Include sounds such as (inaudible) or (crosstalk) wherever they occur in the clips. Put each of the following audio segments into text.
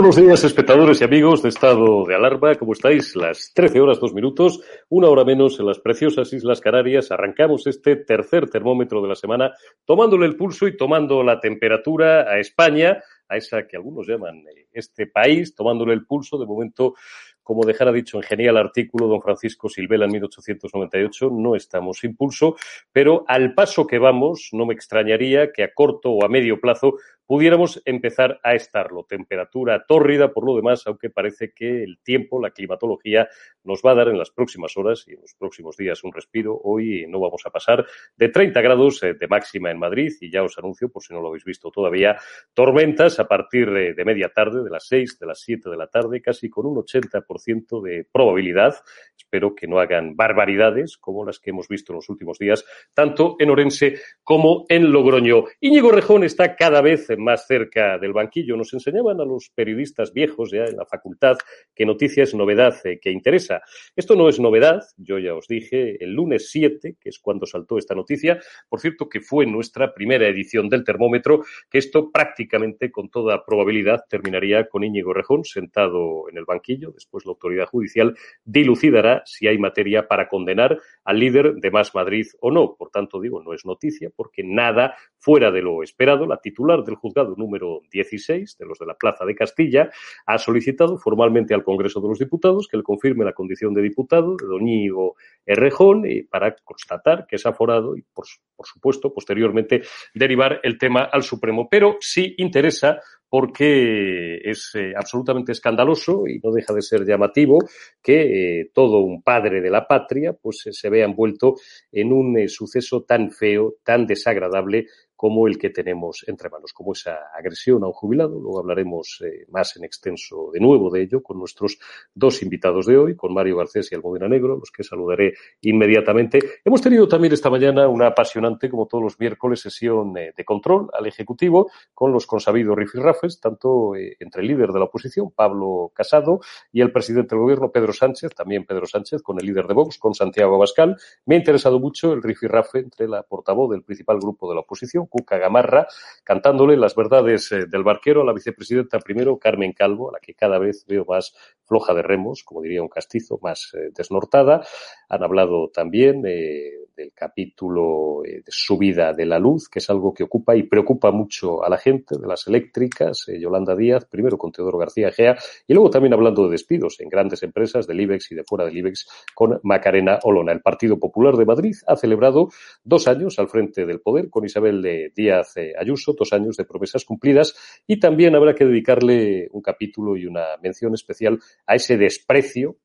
Buenos días, espectadores y amigos de Estado de Alarma. ¿Cómo estáis? Las 13 horas, dos minutos, una hora menos en las preciosas Islas Canarias. Arrancamos este tercer termómetro de la semana, tomándole el pulso y tomando la temperatura a España, a esa que algunos llaman eh, este país, tomándole el pulso. De momento, como dejara dicho en genial artículo don Francisco Silvela en 1898, no estamos sin pulso, pero al paso que vamos, no me extrañaría que a corto o a medio plazo pudiéramos empezar a estarlo. Temperatura tórrida por lo demás, aunque parece que el tiempo, la climatología, nos va a dar en las próximas horas y en los próximos días un respiro. Hoy no vamos a pasar de 30 grados eh, de máxima en Madrid y ya os anuncio, por si no lo habéis visto todavía, tormentas a partir de, media tarde, de las 6, de las 7 de la tarde, casi con un 80% de probabilidad. Espero que no hagan barbaridades como las que hemos visto en los últimos días, tanto en Orense como en Logroño. Íñigo Rejón está cada vez más cerca del banquillo. Nos enseñaban a los periodistas viejos ya en la facultad que noticia es novedad eh, que interesa. Esto no es novedad, yo ya os dije el lunes 7, que es cuando saltó esta noticia, por cierto que fue nuestra primera edición del termómetro, que esto prácticamente con toda probabilidad terminaría con Íñigo Rejón sentado en el banquillo. Después la autoridad judicial dilucidará si hay materia para condenar al líder de Más Madrid o no. Por tanto, digo, no es noticia porque nada fuera de lo esperado. La titular del juzgado número 16 de los de la Plaza de Castilla ha solicitado formalmente al Congreso de los Diputados que le confirme la condición de diputado de don Íñigo Errejón para constatar que es aforado y, por, por supuesto, posteriormente derivar el tema al Supremo. Pero sí interesa porque es eh, absolutamente escandaloso y no deja de ser llamativo que eh, todo un padre de la patria pues eh, se vea envuelto en un suceso tan feo, tan desagradable como el que tenemos entre manos, como esa agresión a un jubilado. Luego hablaremos eh, más en extenso de nuevo de ello con nuestros dos invitados de hoy, con Mario Garcés y Almudena Negro, los que saludaré inmediatamente. Hemos tenido también esta mañana una apasionante, como todos los miércoles, sesión eh, de control al Ejecutivo con los consabidos rifirrafes, tanto eh, entre el líder de la oposición, Pablo Casado, y el presidente del gobierno, Pedro Sánchez, también Pedro Sánchez, con el líder de Vox, con Santiago Abascal. Me ha interesado mucho el rifirrafe entre la portavoz del principal grupo de la oposición, Cuca Gamarra, cantándole las verdades eh, del barquero a la vicepresidenta primero, Carmen Calvo, a la que cada vez veo más floja de remos, como diría un castizo, más eh, desnortada. Han hablado también eh, del capítulo de subida de la luz, que es algo que ocupa y preocupa mucho a la gente, de las eléctricas, Yolanda Díaz, primero con Teodoro García Gea, y luego también hablando de despidos en grandes empresas del IBEX y de fuera del IBEX con Macarena Olona. El Partido Popular de Madrid ha celebrado dos años al frente del poder con Isabel Díaz Ayuso, dos años de promesas cumplidas y también habrá que dedicarle un capítulo y una mención especial a ese desprecio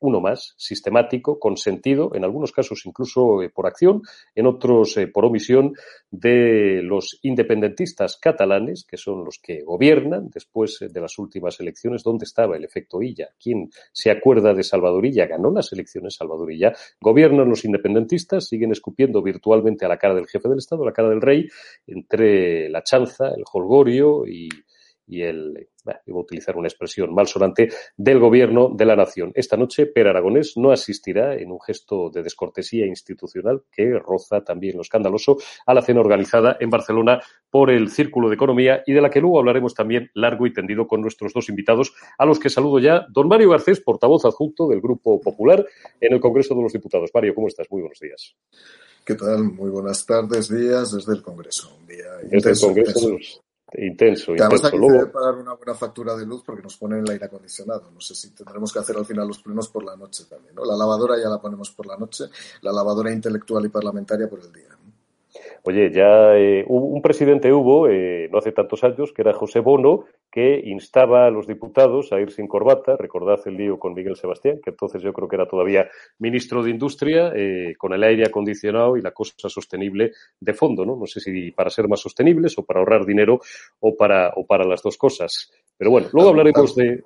uno más, sistemático, con sentido, en algunos casos incluso eh, por acción, en otros eh, por omisión, de los independentistas catalanes, que son los que gobiernan después eh, de las últimas elecciones. ¿Dónde estaba el efecto Illa? ¿Quién se acuerda de Salvadorilla? Ganó las elecciones Salvadorilla. Gobiernan los independentistas, siguen escupiendo virtualmente a la cara del jefe del Estado, a la cara del rey, entre la chanza, el holgorio y y el, bueno, iba a utilizar una expresión malsonante, del gobierno de la nación. Esta noche, Per Aragonés no asistirá en un gesto de descortesía institucional que roza también lo escandaloso a la cena organizada en Barcelona por el Círculo de Economía y de la que luego hablaremos también largo y tendido con nuestros dos invitados, a los que saludo ya. Don Mario Garcés, portavoz adjunto del Grupo Popular en el Congreso de los Diputados. Mario, ¿cómo estás? Muy buenos días. ¿Qué tal? Muy buenas tardes, días desde el Congreso. Un día desde el Congreso Intenso, Además, intenso. Luego, debe pagar una buena factura de luz porque nos ponen el aire acondicionado. No sé si tendremos que hacer al final los plenos por la noche también. ¿no? La lavadora ya la ponemos por la noche, la lavadora intelectual y parlamentaria por el día. ¿no? Oye, ya eh, un presidente hubo, eh, no hace tantos años, que era José Bono, que instaba a los diputados a ir sin corbata. Recordad el lío con Miguel Sebastián, que entonces yo creo que era todavía ministro de Industria, eh, con el aire acondicionado y la cosa sostenible de fondo, ¿no? No sé si para ser más sostenibles o para ahorrar dinero o para, o para las dos cosas. Pero bueno, luego hablaremos de,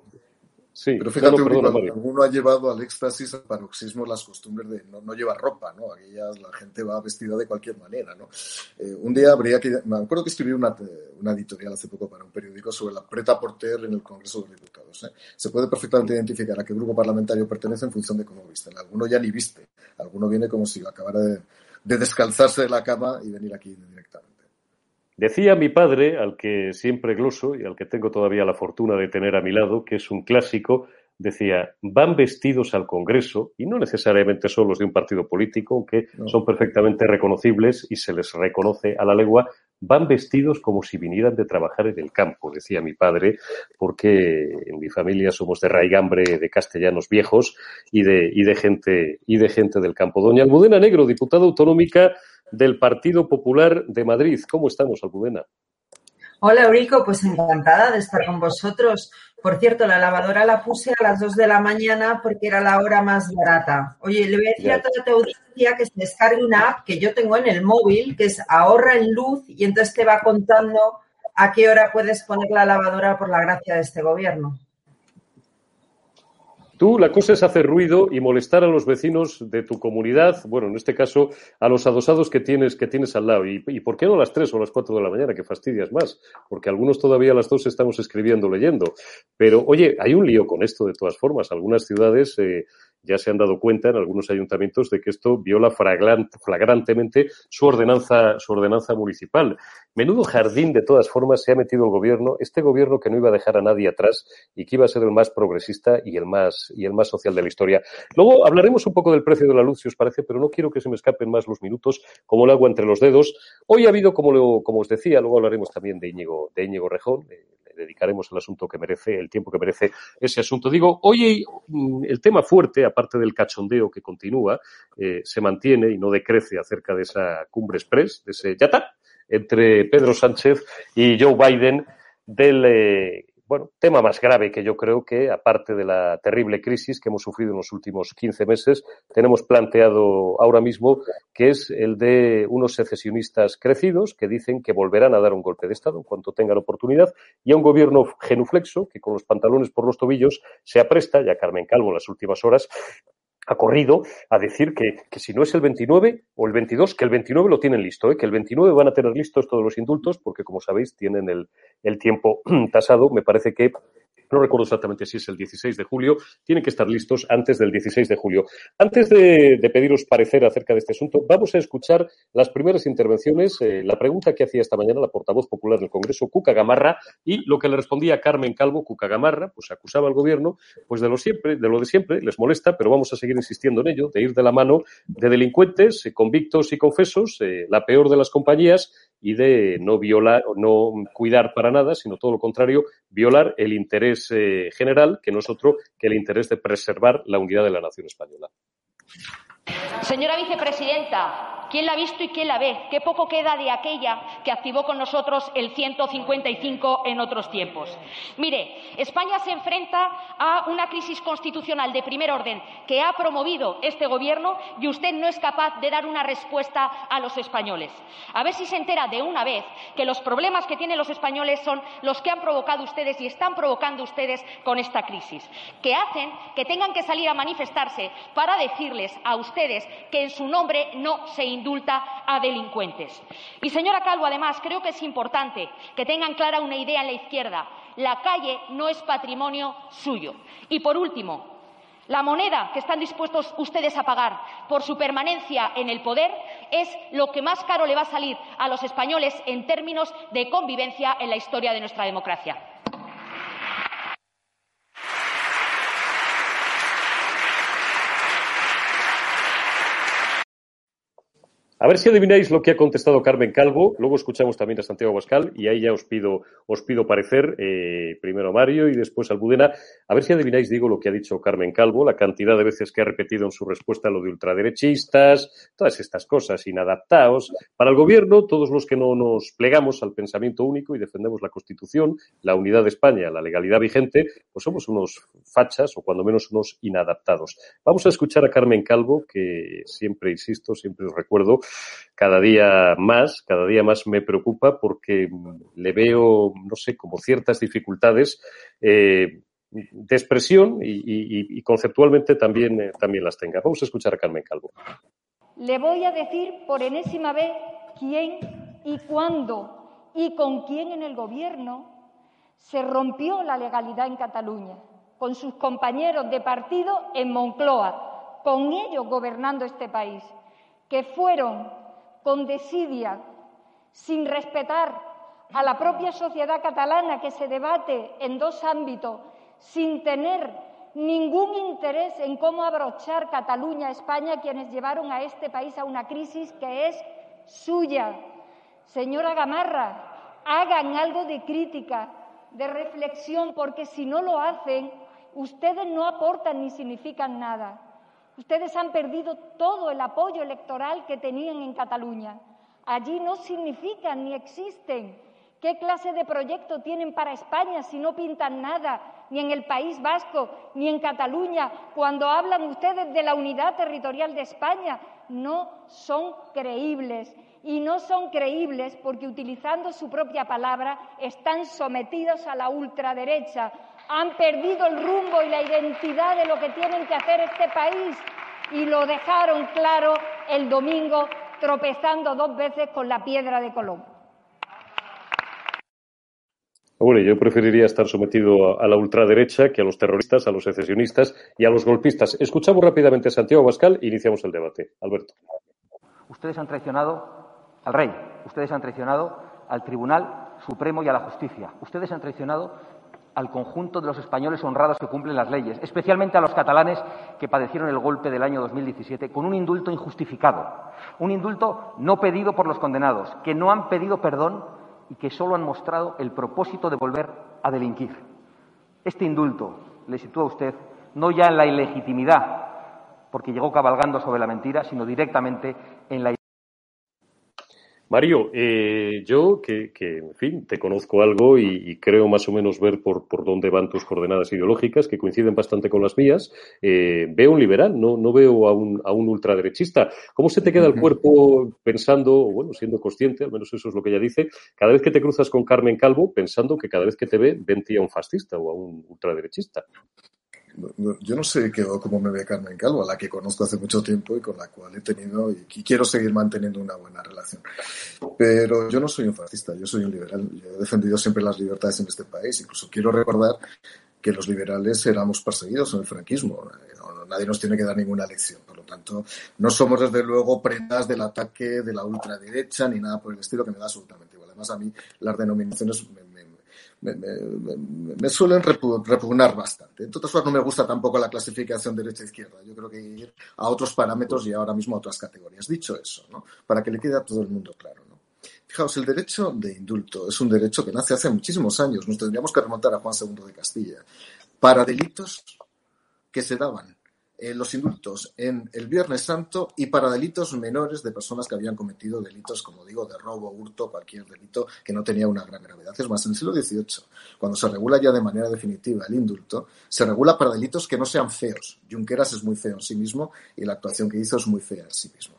Sí, Pero fíjate, no, perdona, alguno ha llevado al éxtasis, al paroxismo, las costumbres de no, no llevar ropa, ¿no? Aquí ya la gente va vestida de cualquier manera, ¿no? Eh, un día habría que... Me acuerdo que escribí una, una editorial hace poco para un periódico sobre la preta porter en el Congreso de los Diputados. ¿eh? Se puede perfectamente identificar a qué grupo parlamentario pertenece en función de cómo visten. Alguno ya ni viste, alguno viene como si acabara de, de descalzarse de la cama y venir aquí directamente. Decía mi padre, al que siempre gloso y al que tengo todavía la fortuna de tener a mi lado, que es un clásico, decía, van vestidos al Congreso, y no necesariamente son los de un partido político, aunque No. son perfectamente reconocibles y se les reconoce a la legua, van vestidos como si vinieran de trabajar en el campo, decía mi padre, porque en mi familia somos de raigambre de castellanos viejos y de, y de gente, y de gente del campo. Doña Almudena Negro, diputada autonómica del Partido Popular de Madrid. ¿Cómo estamos, Almudena? Hola Eurico, pues encantada de estar con vosotros. Por cierto, la lavadora la puse a las 2 de la mañana porque era la hora más barata. Oye, le voy a decir a toda tu audiencia que se descargue una app que yo tengo en el móvil, que es ahorra en luz y entonces te va contando a qué hora puedes poner la lavadora por la gracia de este gobierno. Tú, la cosa es hacer ruido y molestar a los vecinos de tu comunidad, bueno, en este caso, a los adosados que tienes, que tienes al lado. ¿Y, y por qué no a las 3 o las 4 de la mañana, que fastidias más? Porque algunos todavía a las 2 estamos escribiendo, leyendo. Pero, oye, hay un lío con esto de todas formas. Algunas ciudades eh, ya se han dado cuenta, en algunos ayuntamientos, de que esto viola flagran- flagrantemente su ordenanza, su ordenanza municipal. Menudo jardín, de todas formas, se ha metido el gobierno, este gobierno que no iba a dejar a nadie atrás y que iba a ser el más progresista y el más, y el más social de la historia. Luego hablaremos un poco del precio de la luz, si os parece, pero no quiero que se me escapen más los minutos como el agua entre los dedos. Hoy ha habido, como, lo- como os decía, luego hablaremos también de Íñigo, de Íñigo Rejón, eh, dedicaremos el asunto que merece, el tiempo que merece ese asunto. Digo, hoy mm, el tema fuerte, aparte del cachondeo que continúa, eh, se mantiene y no decrece acerca de esa cumbre express, de ese ya está, entre Pedro Sánchez y Joe Biden del eh, bueno, tema más grave que yo creo que, aparte de la terrible crisis que hemos sufrido en los últimos 15 meses, tenemos planteado ahora mismo, que es el de unos secesionistas crecidos que dicen que volverán a dar un golpe de Estado en cuanto tengan oportunidad y a un gobierno genuflexo que con los pantalones por los tobillos se apresta, ya Carmen Calvo en las últimas horas, ha corrido a decir que, que, si no es el 29 o el 22, que el 29 lo tienen listo, ¿eh? que el 29 van a tener listos todos los indultos, porque como sabéis tienen el, el tiempo (clears throat) tasado. Me parece que no recuerdo exactamente si es el 16 de julio, tienen que estar listos antes del 16 de julio. Antes de, pediros parecer acerca de este asunto, vamos a escuchar las primeras intervenciones, eh, la pregunta que hacía esta mañana la portavoz popular del Congreso, Cuca Gamarra, y lo que le respondía Carmen Calvo, Cuca Gamarra, pues acusaba al gobierno pues de lo siempre, de lo de siempre, les molesta, pero vamos a seguir insistiendo en ello, de ir de la mano de delincuentes, eh, convictos y confesos, eh, la peor de las compañías, y de no violar o no cuidar para nada, sino todo lo contrario, violar el interés eh, general, que no es otro que el interés de preservar la unidad de la nación española. Señora vicepresidenta, ¿quién la ha visto y quién la ve? Qué poco queda de aquella que activó con nosotros el 155 en otros tiempos. Mire, España se enfrenta a una crisis constitucional de primer orden que ha promovido este Gobierno y usted no es capaz de dar una respuesta a los españoles. A ver si se entera de una vez que los problemas que tienen los españoles son los que han provocado ustedes y están provocando ustedes con esta crisis, que hacen que tengan que salir a manifestarse para decirles a ustedes ustedes que en su nombre no se indulta a delincuentes. Y, señora Calvo, además, creo que es importante que tengan clara una idea en la izquierda. La calle no es patrimonio suyo. Y, por último, la moneda que están dispuestos ustedes a pagar por su permanencia en el poder es lo que más caro le va a salir a los españoles en términos de convivencia en la historia de nuestra democracia. A ver si adivináis lo que ha contestado Carmen Calvo. Luego escuchamos también a Santiago Bascal y ahí ya os pido, os pido parecer, eh, primero a Mario y después a Albudena. A ver si adivináis, digo, lo que ha dicho Carmen Calvo, la cantidad de veces que ha repetido en su respuesta lo de ultraderechistas, todas estas cosas, inadaptados. Para el gobierno, todos los que no nos plegamos al pensamiento único y defendemos la Constitución, la unidad de España, la legalidad vigente, pues somos unos fachas o cuando menos unos inadaptados. Vamos a escuchar a Carmen Calvo, que siempre insisto, siempre os recuerdo, cada día más, cada día más me preocupa porque le veo, no sé, como ciertas dificultades eh, de expresión y, conceptualmente también, eh, también las tenga. Vamos a escuchar a Carmen Calvo. Le voy a decir por enésima vez quién y cuándo y con quién en el Gobierno se rompió la legalidad en Cataluña, con sus compañeros de partido en Moncloa, con ellos gobernando este país que fueron con desidia, sin respetar a la propia sociedad catalana que se debate en dos ámbitos, sin tener ningún interés en cómo abrochar Cataluña a España, quienes llevaron a este país a una crisis que es suya. Señora Gamarra, hagan algo de crítica, de reflexión, porque si no lo hacen, ustedes no aportan ni significan nada. Ustedes han perdido todo el apoyo electoral que tenían en Cataluña. Allí no significan ni existen. ¿Qué clase de proyecto tienen para España si no pintan nada, ni en el País Vasco, ni en Cataluña, cuando hablan ustedes de la unidad territorial de España? No son creíbles. Y no son creíbles porque, utilizando su propia palabra, están sometidos a la ultraderecha, han perdido el rumbo y la identidad de lo que tienen que hacer este país y lo dejaron claro el domingo tropezando dos veces con la piedra de Colón. Hombre, yo preferiría estar sometido a, la ultraderecha que a los terroristas, a los secesionistas y a los golpistas. Escuchamos rápidamente a Santiago Bascal e iniciamos el debate. Alberto. Ustedes han traicionado al rey, ustedes han traicionado al Tribunal Supremo y a la justicia. Ustedes han traicionado al conjunto de los españoles honrados que cumplen las leyes, especialmente a los catalanes que padecieron el golpe del año 2017 con un indulto injustificado, un indulto no pedido por los condenados, que no han pedido perdón y que solo han mostrado el propósito de volver a delinquir. Este indulto le sitúa a usted no ya en la ilegitimidad, porque llegó cabalgando sobre la mentira, sino directamente en la Mario, eh, yo que, en fin, te conozco algo y, creo más o menos ver por, por, dónde van tus coordenadas ideológicas, que coinciden bastante con las mías, eh, veo un liberal, no, no veo a un, a un ultraderechista. ¿Cómo se te queda el cuerpo pensando, bueno, siendo consciente, al menos eso es lo que ella dice, cada vez que te cruzas con Carmen Calvo, pensando que cada vez que te ve, ven a un fascista o a un ultraderechista? Yo no sé qué, cómo me ve Carmen Calvo, a la que conozco hace mucho tiempo y con la cual he tenido y, quiero seguir manteniendo una buena relación. Pero yo no soy un fascista, yo soy un liberal. Yo he defendido siempre las libertades en este país. Incluso quiero recordar que los liberales éramos perseguidos en el franquismo. nadie nos tiene que dar ninguna lección. Por lo tanto, no somos desde luego prendas del ataque de la ultraderecha ni nada por el estilo que me da absolutamente igual. Además, a mí las denominaciones me, suelen repugnar bastante. En otras cosas, no me gusta tampoco la clasificación derecha-izquierda. Yo creo que ir a otros parámetros y ahora mismo a otras categorías. Dicho eso, ¿no? para que le quede a todo el mundo claro. ¿no? Fijaos, el derecho de indulto es un derecho que nace hace muchísimos años. Nos tendríamos que remontar a Juan II de Castilla. Para delitos que se daban eh, los indultos en el Viernes Santo y para delitos menores de personas que habían cometido delitos, como digo, de robo, hurto, cualquier delito que no tenía una gran gravedad. Es más, en el siglo XVIII, cuando se regula ya de manera definitiva el indulto, se regula para delitos que no sean feos. Junqueras es muy feo en sí mismo y la actuación que hizo es muy fea en sí mismo.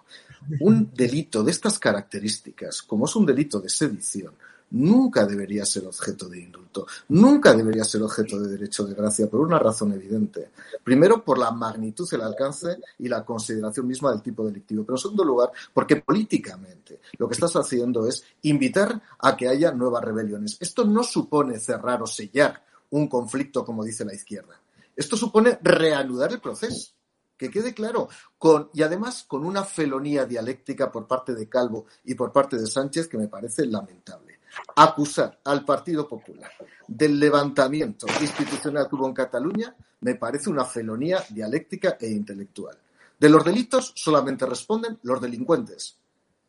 Un delito de estas características, como es un delito de sedición, nunca debería ser objeto de indulto, nunca debería ser objeto de derecho de gracia por una razón evidente. Primero, por la magnitud, el alcance y la consideración misma del tipo delictivo, pero en segundo lugar, porque políticamente lo que estás haciendo es invitar a que haya nuevas rebeliones. Esto no supone cerrar o sellar un conflicto como dice la izquierda. Esto supone reanudar el proceso que quede claro, con, y además con una felonía dialéctica por parte de Calvo y por parte de Sánchez que me parece lamentable acusar al Partido Popular del levantamiento institucional que hubo en Cataluña me parece una felonía dialéctica e intelectual. De los delitos solamente responden los delincuentes.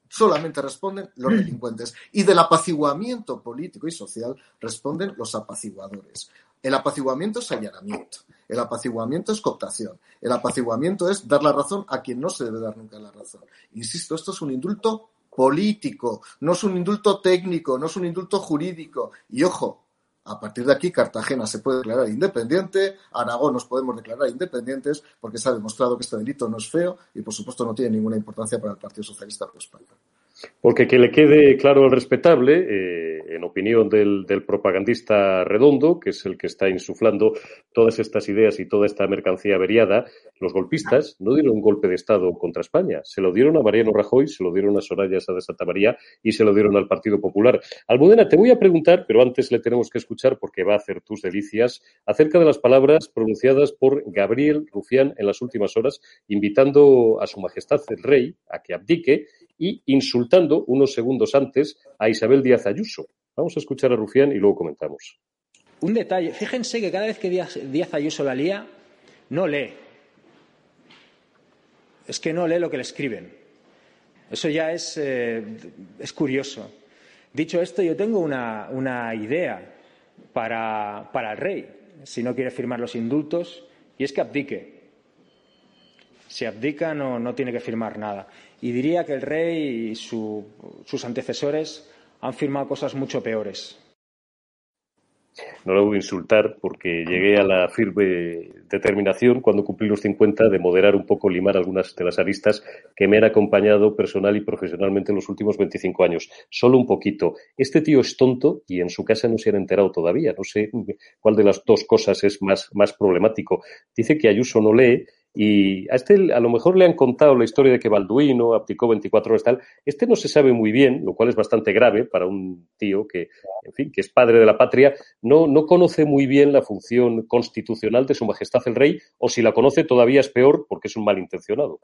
Solamente responden los delincuentes. Y del apaciguamiento político y social responden los apaciguadores. El apaciguamiento es allanamiento. El apaciguamiento es cooptación. El apaciguamiento es dar la razón a quien no se debe dar nunca la razón. Insisto, esto es un indulto político, no es un indulto técnico, no es un indulto jurídico. Y ojo, a partir de aquí Cartagena se puede declarar independiente, Aragón nos podemos declarar independientes porque se ha demostrado que este delito no es feo y por supuesto no tiene ninguna importancia para el Partido Socialista de España. Porque que le quede claro al respetable, eh, en opinión del, propagandista redondo, que es el que está insuflando todas estas ideas y toda esta mercancía averiada, los golpistas no dieron un golpe de Estado contra España. Se lo dieron a Mariano Rajoy, se lo dieron a Soraya Sáenz de Santa María y se lo dieron al Partido Popular. Almudena, te voy a preguntar, pero antes le tenemos que escuchar porque va a hacer tus delicias, acerca de las palabras pronunciadas por Gabriel Rufián en las últimas horas, invitando a Su Majestad el Rey a que abdique y insultando unos segundos antes a Isabel Díaz Ayuso. Vamos a escuchar a Rufián y luego comentamos. Un detalle, fíjense que cada vez que Díaz, Ayuso la lía, no lee. Es que no lee lo que le escriben. Eso ya es, eh, es curioso. Dicho esto, yo tengo una, una idea para, para el rey, si no quiere firmar los indultos, y es que abdique. Si abdica, no, no tiene que firmar nada. Y diría que el rey y sus antecesores han firmado cosas mucho peores. No lo voy a insultar porque llegué a la firme determinación cuando cumplí los 50 de moderar un poco, limar algunas de las aristas que me han acompañado personal y profesionalmente en los últimos 25 años. Solo un poquito. Este tío es tonto y en su casa no se han enterado todavía. No sé cuál de las dos cosas es más, más problemático. Dice que Ayuso no lee y a este a lo mejor le han contado la historia de que Balduino abdicó 24 horas tal. Este no se sabe muy bien, lo cual es bastante grave para un tío que, en fin, que es padre de la patria. No, no conoce muy bien la función constitucional de Su Majestad el Rey, o si la conoce todavía es peor porque es un malintencionado.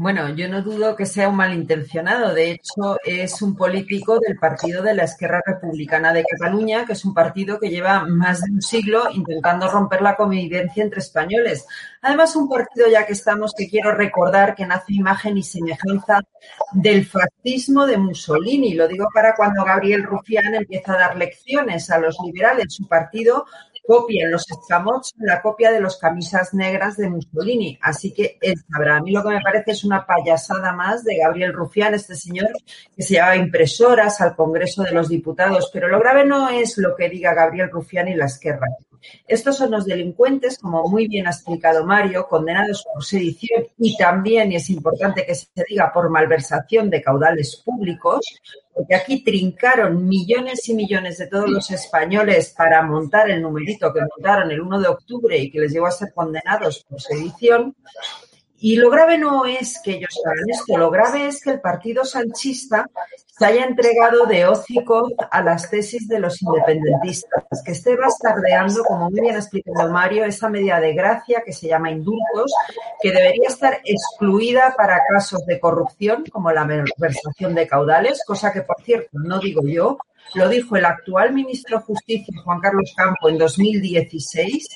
Bueno, yo no dudo que sea un malintencionado. De hecho, es un político del partido de la Esquerra Republicana de Cataluña, que es un partido que lleva más de un siglo intentando romper la convivencia entre españoles. Además, un partido, ya que estamos, que quiero recordar que nace imagen y semejanza del fascismo de Mussolini. Lo digo para cuando Gabriel Rufián empieza a dar lecciones a los liberales. Su partido copia en los escamots la copia de los camisas negras de Mussolini. Así que él sabrá. A mí lo que me parece es una payasada más de Gabriel Rufián, este señor que se llevaba impresoras al Congreso de los Diputados. Pero lo grave no es lo que diga Gabriel Rufián y la izquierda. Estos son los delincuentes, como muy bien ha explicado Mario, condenados por sedición y también, y es importante que se diga, por malversación de caudales públicos, porque aquí trincaron millones y millones de todos los españoles para montar el numerito que montaron el 1 de octubre y que les llevó a ser condenados por sedición. Y lo grave no es que ellos hagan esto, lo grave es que el partido sanchista se haya entregado de hocico a las tesis de los independentistas, que esté bastardeando, como muy bien ha explicado Mario, esa medida de gracia que se llama indultos, que debería estar excluida para casos de corrupción, como la malversación de caudales, cosa que, por cierto, no digo yo, lo dijo el actual ministro de Justicia, Juan Carlos Campo, en 2016,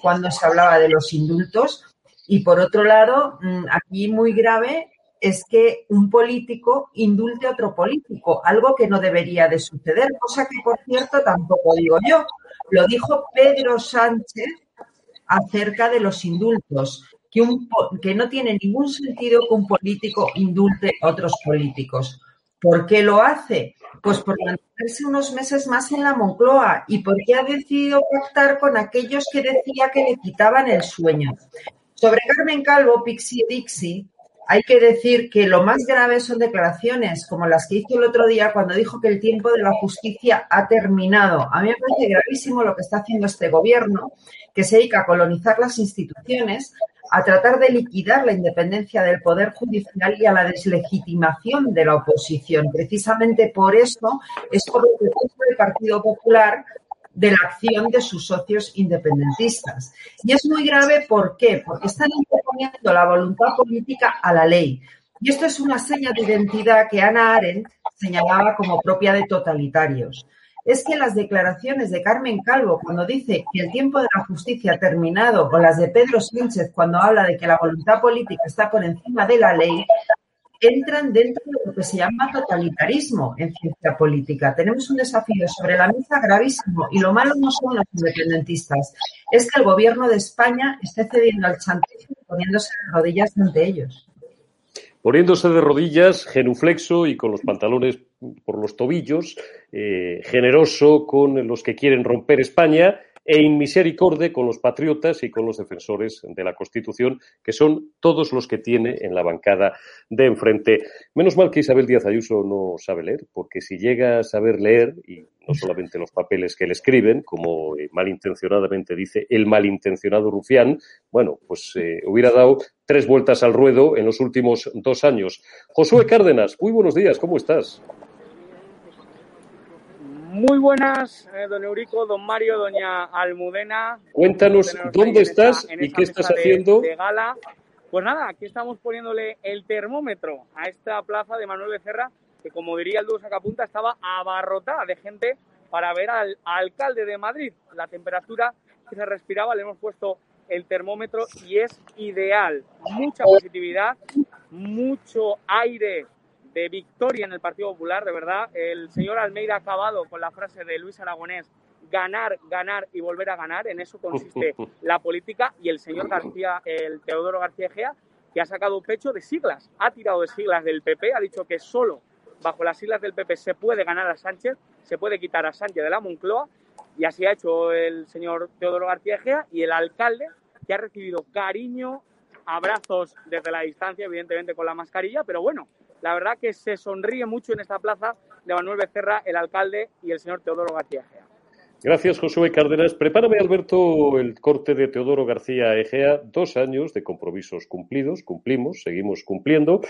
cuando se hablaba de los indultos. Y por otro lado, mm, aquí muy grave es que un político indulte a otro político, algo que no debería de suceder, cosa que, por cierto, tampoco digo yo. Lo dijo Pedro Sánchez acerca de los indultos, que, no tiene ningún sentido que un político indulte a otros políticos. ¿Por qué lo hace? Pues por mantenerse unos meses más en la Moncloa y porque ha decidido pactar con aquellos que decía que le quitaban el sueño. Sobre Carmen Calvo, Pixie Dixie, hay que decir que lo más grave son declaraciones como las que hizo el otro día cuando dijo que el tiempo de la justicia ha terminado. A mí me parece gravísimo lo que está haciendo este gobierno, que se dedica a colonizar las instituciones, a tratar de liquidar la independencia del Poder Judicial y a la deslegitimación de la oposición. Precisamente por eso es por lo que el Partido Popular de la acción de sus socios independentistas. Y es muy grave, ¿por qué? Porque están interponiendo la voluntad política a la ley. Y esto es una seña de identidad que Ana Arendt señalaba como propia de totalitarios. Es que las declaraciones de Carmen Calvo cuando dice que el tiempo de la justicia ha terminado o las de Pedro Sánchez cuando habla de que la voluntad política está por encima de la ley entran dentro de lo que se llama totalitarismo en ciencia política. Tenemos un desafío sobre la mesa gravísimo y lo malo no son los independentistas, es que el gobierno de España esté cediendo al chantaje y poniéndose de rodillas ante ellos. Poniéndose de rodillas, genuflexo y con los pantalones por los tobillos, eh, generoso con los que quieren romper España e inmisericorde con los patriotas y con los defensores de la Constitución, que son todos los que tiene en la bancada de enfrente. Menos mal que Isabel Díaz Ayuso no sabe leer, porque si llega a saber leer, y no solamente los papeles que le escriben, como eh, malintencionadamente dice el malintencionado Rufián, bueno, pues eh, hubiera dado tres vueltas al ruedo en los últimos dos años. Josué Cárdenas, muy buenos días, ¿cómo estás? Muy buenas, eh, don Eurico, don Mario, doña Almudena. Cuéntanos dónde estás y qué estás haciendo. De, gala. Pues nada, aquí estamos poniéndole el termómetro a esta plaza de Manuel Becerra, que como diría el dúo Sacapunta, estaba abarrotada de gente para ver al alcalde de Madrid. La temperatura que se respiraba, le hemos puesto el termómetro y es ideal. Mucha positividad, mucho aire de victoria en el Partido Popular, de verdad. El señor Almeida ha acabado con la frase de Luis Aragonés, ganar, ganar y volver a ganar. En eso consiste (laughs) la política. Y el señor García, el Teodoro García Egea, que ha sacado pecho de siglas, ha tirado de siglas del PP, ha dicho que solo bajo las siglas del PP se puede ganar a Sánchez, se puede quitar a Sánchez de la Moncloa, y así ha hecho el señor Teodoro García Egea y el alcalde, que ha recibido cariño, abrazos desde la distancia, evidentemente con la mascarilla, pero bueno, la verdad que se sonríe mucho en esta plaza de Manuel Becerra, el alcalde y el señor Teodoro García Egea. Gracias, Josué Cárdenas. Prepárame, Alberto, el corte de Teodoro García Egea. Dos años de compromisos cumplidos, cumplimos, seguimos cumpliendo.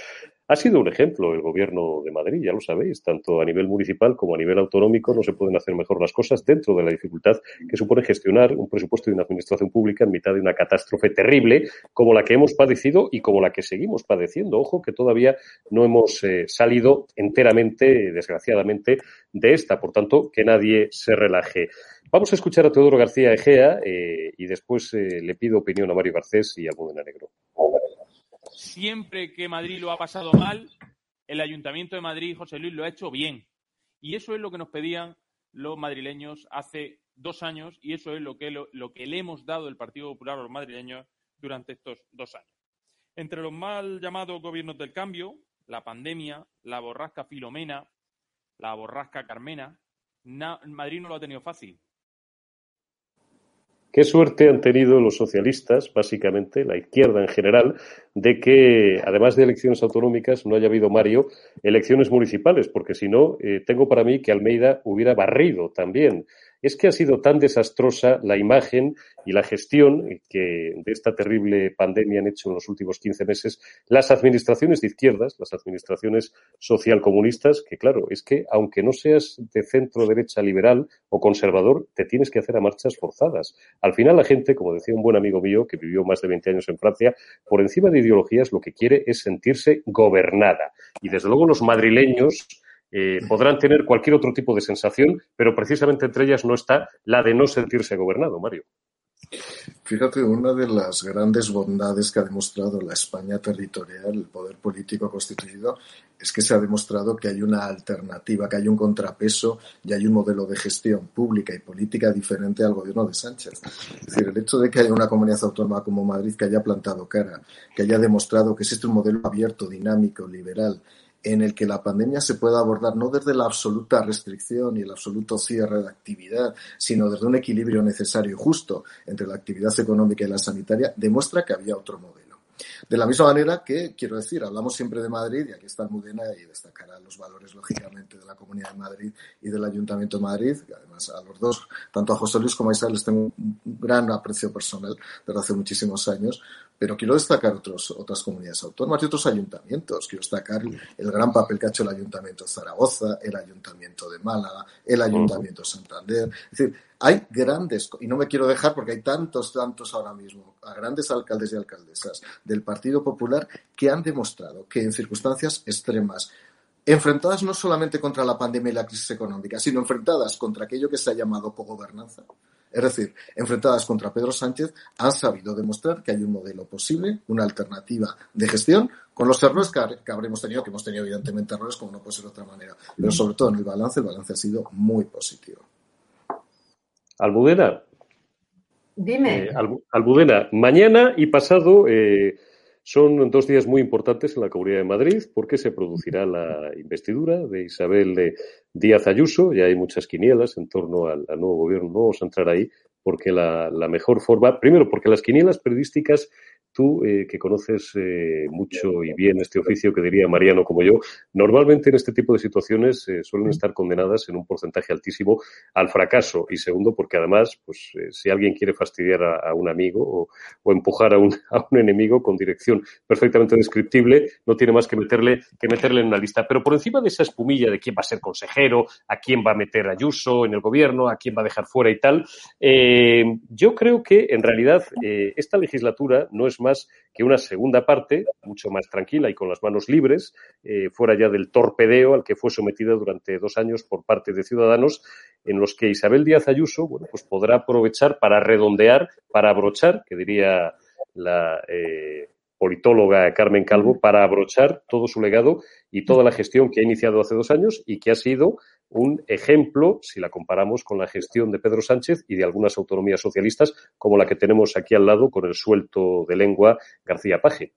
Ha sido un ejemplo el gobierno de Madrid, ya lo sabéis, tanto a nivel municipal como a nivel autonómico no se pueden hacer mejor las cosas dentro de la dificultad que supone gestionar un presupuesto de una administración pública en mitad de una catástrofe terrible como la que hemos padecido y como la que seguimos padeciendo. Ojo que todavía no hemos eh, salido enteramente, desgraciadamente, de esta. Por tanto, que nadie se relaje. Vamos a escuchar a Teodoro García Egea eh, y después eh, le pido opinión a Mario Garcés y a Mudena Negro siempre que Madrid lo ha pasado mal, el Ayuntamiento de Madrid, José Luis, lo ha hecho bien. Y eso es lo que nos pedían los madrileños hace dos años y eso es lo que, lo, que le hemos dado el Partido Popular a los madrileños durante estos dos años. Entre los mal llamados gobiernos del cambio, la pandemia, la borrasca Filomena, la borrasca Carmena, Madrid no lo ha tenido fácil. Qué suerte han tenido los socialistas, básicamente, la izquierda en general, de que, además de elecciones autonómicas, no haya habido, Mario, elecciones municipales, porque si no, eh, tengo para mí que Almeida hubiera barrido también es que ha sido tan desastrosa la imagen y la gestión que de esta terrible pandemia han hecho en los últimos 15 meses las administraciones de izquierdas, las administraciones socialcomunistas, que claro, es que aunque no seas de centro derecha liberal o conservador, te tienes que hacer a marchas forzadas. Al final la gente, como decía un buen amigo mío que vivió más de 20 años en Francia, por encima de ideologías lo que quiere es sentirse gobernada. Y desde luego los madrileños eh, podrán tener cualquier otro tipo de sensación, pero precisamente entre ellas no está la de no sentirse gobernado, Mario. Fíjate, una de las grandes bondades que ha demostrado la España territorial, el poder político constituido, es que se ha demostrado que hay una alternativa, que hay un contrapeso y hay un modelo de gestión pública y política diferente al gobierno de Sánchez. Es decir, el hecho de que haya una comunidad autónoma como Madrid que haya plantado cara, que haya demostrado que existe un modelo abierto, dinámico, liberal, en el que la pandemia se pueda abordar no desde la absoluta restricción y el absoluto cierre de actividad, sino desde un equilibrio necesario y justo entre la actividad económica y la sanitaria, demuestra que había otro modelo. De la misma manera que, quiero decir, hablamos siempre de Madrid y aquí está Mudena y destacará los valores, lógicamente, de la Comunidad de Madrid y del Ayuntamiento de Madrid. además, a los dos, tanto a José Luis como a Isabel, les tengo un gran aprecio personal desde hace muchísimos años. Pero quiero destacar otros, otras comunidades autónomas y otros ayuntamientos. Quiero destacar el gran papel que ha hecho el Ayuntamiento de Zaragoza, el Ayuntamiento de Málaga, el Ayuntamiento de Santander. Es decir, hay grandes, y no me quiero dejar porque hay tantos, tantos ahora mismo, a grandes alcaldes y alcaldesas del Partido Popular que han demostrado que en circunstancias extremas, enfrentadas no solamente contra la pandemia y la crisis económica, sino enfrentadas contra aquello que se ha llamado cogobernanza, es decir, enfrentadas contra Pedro Sánchez, han sabido demostrar que hay un modelo posible, una alternativa de gestión, con los errores que, habremos tenido, que hemos tenido evidentemente errores como no puede ser de otra manera, pero sobre todo en el balance, el balance ha sido muy positivo. Almudena. Dime. Eh, Almudena, mañana y pasado eh, son dos días muy importantes en la Comunidad de Madrid porque se producirá la investidura de Isabel de Díaz Ayuso. Ya hay muchas quinielas en torno al, nuevo gobierno. No vamos a entrar ahí porque la, la, mejor forma, primero porque las quinielas periodísticas Tú, eh, que conoces eh, mucho y bien este oficio, que diría Mariano como yo, normalmente en este tipo de situaciones eh, suelen estar condenadas en un porcentaje altísimo al fracaso. Y segundo, porque además, pues si alguien quiere fastidiar a, un amigo o, empujar a un, (laughs) a un, enemigo con dirección perfectamente descriptible, no tiene más que meterle, que meterle en una lista. Pero por encima de esa espumilla de quién va a ser consejero, a quién va a meter Ayuso en el gobierno, a quién va a dejar fuera y tal, yo creo que en realidad esta legislatura no es más que una segunda parte, mucho más tranquila y con las manos libres, eh, fuera ya del torpedeo al que fue sometida durante dos años por parte de Ciudadanos, en los que Isabel Díaz Ayuso, bueno, pues podrá aprovechar para redondear, para abrochar, que diría la eh, politóloga Carmen Calvo, para abrochar todo su legado y toda la gestión que ha iniciado hace dos años y que ha sido un ejemplo, si la comparamos con la gestión de Pedro Sánchez y de algunas autonomías socialistas, como la que tenemos aquí al lado con el suelto de lengua García Paje.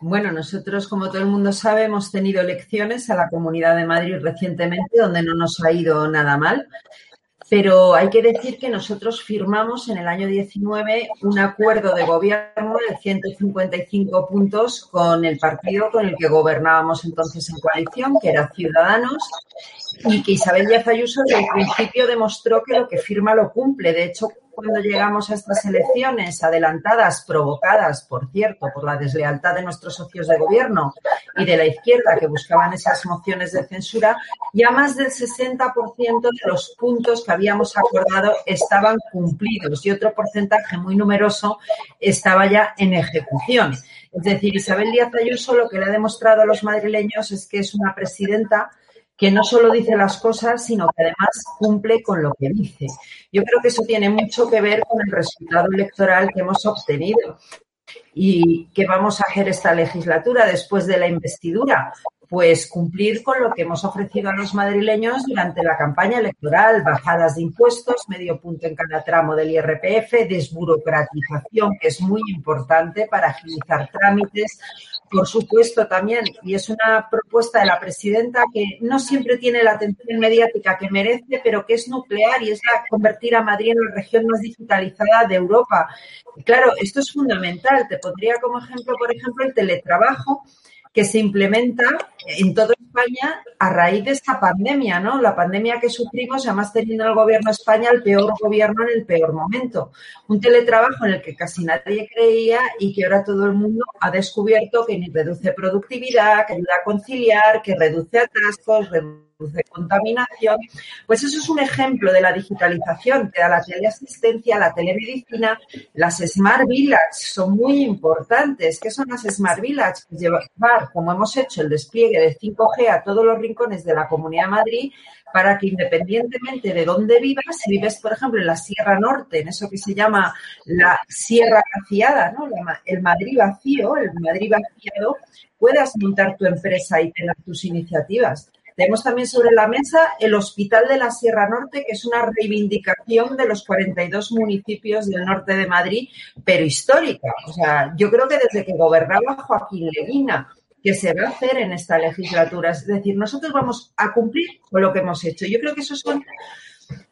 Bueno, nosotros, como todo el mundo sabe, hemos tenido elecciones a la Comunidad de Madrid recientemente, donde no nos ha ido nada mal. Pero hay que decir que nosotros firmamos en el año 19 un acuerdo de gobierno de 155 puntos con el partido con el que gobernábamos entonces en coalición, que era Ciudadanos, y que Isabel Díaz Ayuso desde el principio demostró que lo que firma lo cumple. De hecho, cuando llegamos a estas elecciones adelantadas, provocadas, por cierto, por la deslealtad de nuestros socios de gobierno y de la izquierda que buscaban esas mociones de censura, ya más del 60% de los puntos que habíamos acordado estaban cumplidos y otro porcentaje muy numeroso estaba ya en ejecución. Es decir, Isabel Díaz Ayuso lo que le ha demostrado a los madrileños es que es una presidenta que no solo dice las cosas, sino que además cumple con lo que dice. Yo creo que eso tiene mucho que ver con el resultado electoral que hemos obtenido. ¿Y qué vamos a hacer esta legislatura después de la investidura? Pues cumplir con lo que hemos ofrecido a los madrileños durante la campaña electoral, bajadas de impuestos, medio punto en cada tramo del IRPF, desburocratización, que es muy importante para agilizar trámites, por supuesto, también, y es una propuesta de la presidenta que no siempre tiene la atención mediática que merece, pero que es nuclear y es la convertir a Madrid en la región más digitalizada de Europa. claro, esto es fundamental. Te pondría como ejemplo, por ejemplo, el teletrabajo que se implementa en toda España a raíz de esta pandemia, ¿no? La pandemia que sufrimos, además teniendo el gobierno de España el peor gobierno en el peor momento. Un teletrabajo en el que casi nadie creía y que ahora todo el mundo ha descubierto que reduce productividad, que ayuda a conciliar, que reduce atascos, reduce de contaminación, pues eso es un ejemplo de la digitalización que da la teleasistencia, la telemedicina, las Smart Village son muy importantes. ¿Qué son las Smart Village? Pues llevar, como hemos hecho, el despliegue de 5G a todos los rincones de la Comunidad de Madrid para que independientemente de dónde vivas, si vives, por ejemplo, en la Sierra Norte, en eso que se llama la Sierra Vaciada, ¿no? el Madrid vacío, el Madrid vaciado, puedas montar tu empresa y tener tus iniciativas. Tenemos también sobre la mesa el Hospital de la Sierra Norte, que es una reivindicación de los 42 municipios del norte de Madrid, pero histórica. O sea, yo creo que desde que gobernaba Joaquín Leguina, que se va a hacer en esta legislatura. Es decir, nosotros vamos a cumplir con lo que hemos hecho. Yo creo que eso son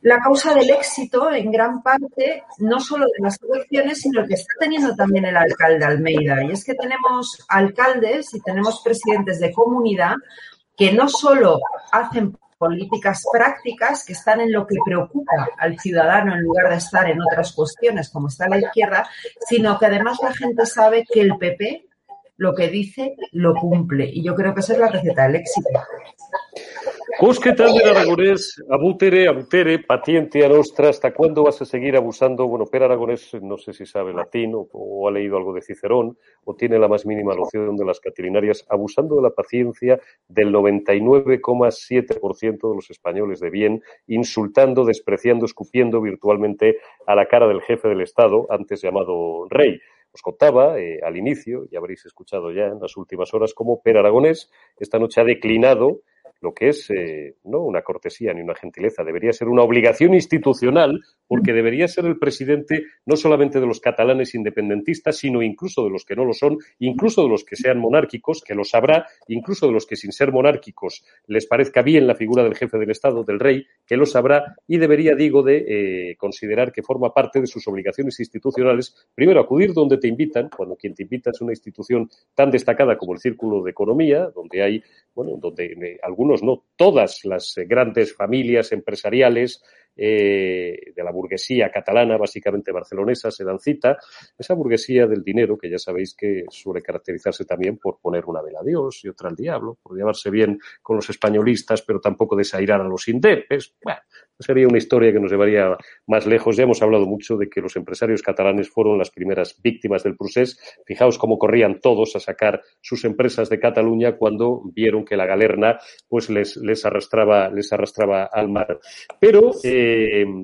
la causa del éxito en gran parte, no solo de las elecciones, sino que está teniendo también el alcalde Almeida. Y es que tenemos alcaldes y tenemos presidentes de comunidad que no solo hacen políticas prácticas que están en lo que preocupa al ciudadano en lugar de estar en otras cuestiones como está la izquierda, sino que además la gente sabe que el PP lo que dice lo cumple. Y yo creo que esa es la receta del éxito. Pues que tal de Aragonés, abutere, abutere, patiente a nostra, ¿hasta cuándo vas a seguir abusando? Bueno, Per Aragonés no sé si sabe latín o, ha leído algo de Cicerón o tiene la más mínima noción de las catilinarias, abusando de la paciencia del 99,7% de los españoles de bien, insultando, despreciando, escupiendo virtualmente a la cara del jefe del Estado, antes llamado rey. Os contaba eh, al inicio, y habréis escuchado ya en las últimas horas, cómo Per Aragonés esta noche ha declinado lo que es eh, no una cortesía ni una gentileza, debería ser una obligación institucional, porque debería ser el presidente no solamente de los catalanes independentistas, sino incluso de los que no lo son, incluso de los que sean monárquicos, que lo sabrá, incluso de los que sin ser monárquicos les parezca bien la figura del jefe del Estado, del rey, que lo sabrá, y debería, digo, de eh, considerar que forma parte de sus obligaciones institucionales, primero acudir donde te invitan, cuando quien te invita es una institución tan destacada como el Círculo de Economía, donde hay, bueno, donde eh, algunos no todas las eh, grandes familias empresariales eh, de la burguesía catalana, básicamente barcelonesa, se dan cita, esa burguesía del dinero que ya sabéis que suele caracterizarse también por poner una vela a Dios y otra al diablo, por llevarse bien con los españolistas, pero tampoco desairar a los indepes. Bueno, sería una historia que nos llevaría más lejos. Ya hemos hablado mucho de que los empresarios catalanes fueron las primeras víctimas del procés. Fijaos cómo corrían todos a sacar sus empresas de Cataluña cuando vieron que la galerna pues les, les arrastraba, les arrastraba al mar. Pero eh,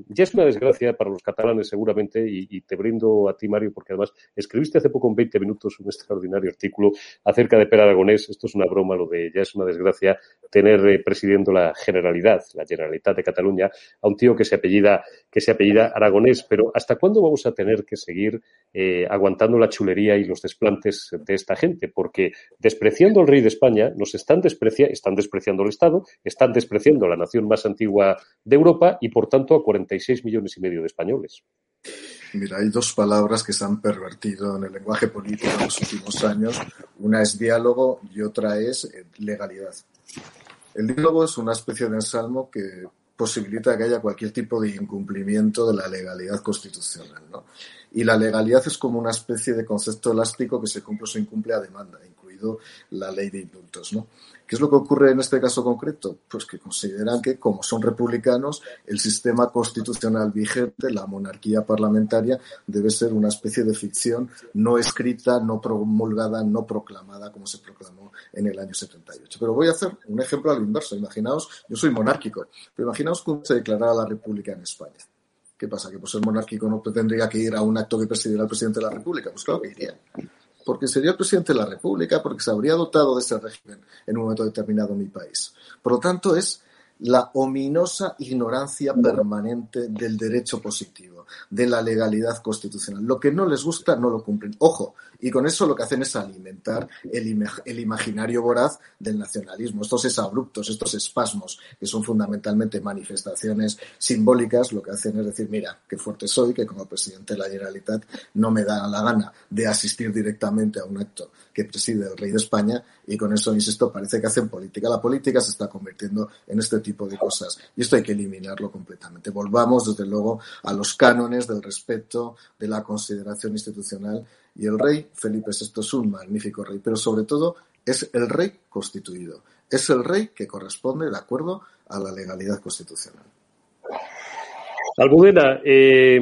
ya es una desgracia para los catalanes seguramente, y, te brindo a ti, Mario, porque además escribiste hace poco en 20 minutos un extraordinario artículo acerca de Per Aragonés. Esto es una broma, lo de ya es una desgracia tener eh, presidiendo la Generalidad, la Generalitat de Cataluña, a un tío que se apellida, que se apellida Aragonés. Pero ¿hasta cuándo vamos a tener que seguir eh, aguantando la chulería y los desplantes de esta gente? Porque despreciando al rey de España, nos están, desprecia están despreciando al Estado, están despreciando la nación más antigua de Europa y, por tanto, a 46 millones y medio de españoles. Mira, hay dos palabras que se han pervertido en el lenguaje político en los últimos años. Una es diálogo y otra es eh, legalidad. El diálogo es una especie de ensalmo que posibilita que haya cualquier tipo de incumplimiento de la legalidad constitucional. ¿no? Y la legalidad es como una especie de concepto elástico que se cumple o se incumple a demanda, incluido la ley de indultos. ¿no? ¿Qué es lo que ocurre en este caso concreto? Pues que consideran que, como son republicanos, el sistema constitucional vigente, la monarquía parlamentaria, debe ser una especie de ficción no escrita, no promulgada, no proclamada, como se proclamó en el año 78. Pero voy a hacer un ejemplo al inverso. Imaginaos, yo soy monárquico, pero imaginaos cómo se declarara la República en España. ¿Qué pasa? ¿Que por ser monárquico no tendría que ir a un acto que presidiera el presidente de la República? Pues claro que iría porque sería el presidente de la República, porque se habría dotado de ese régimen en un momento determinado en mi país. Por lo tanto, es la ominosa ignorancia permanente del derecho positivo, de la legalidad constitucional. Lo que no les gusta no lo cumplen. Ojo, y con eso lo que hacen es alimentar el, imaginario voraz del nacionalismo. Estos exabruptos, estos espasmos, que son fundamentalmente manifestaciones simbólicas, lo que hacen es decir, mira, qué fuerte soy, que como presidente de la Generalitat no me da la gana de asistir directamente a un acto que preside el rey de España y con eso, insisto, parece que hacen política. La política se está convirtiendo en este tipo de cosas y esto hay que eliminarlo completamente. Volvamos, desde luego, a los cánones del respeto, de la consideración institucional y el rey Felipe VI es un magnífico rey, pero sobre todo es el rey constituido. Es el rey que corresponde de acuerdo a la legalidad constitucional. Almudena, eh,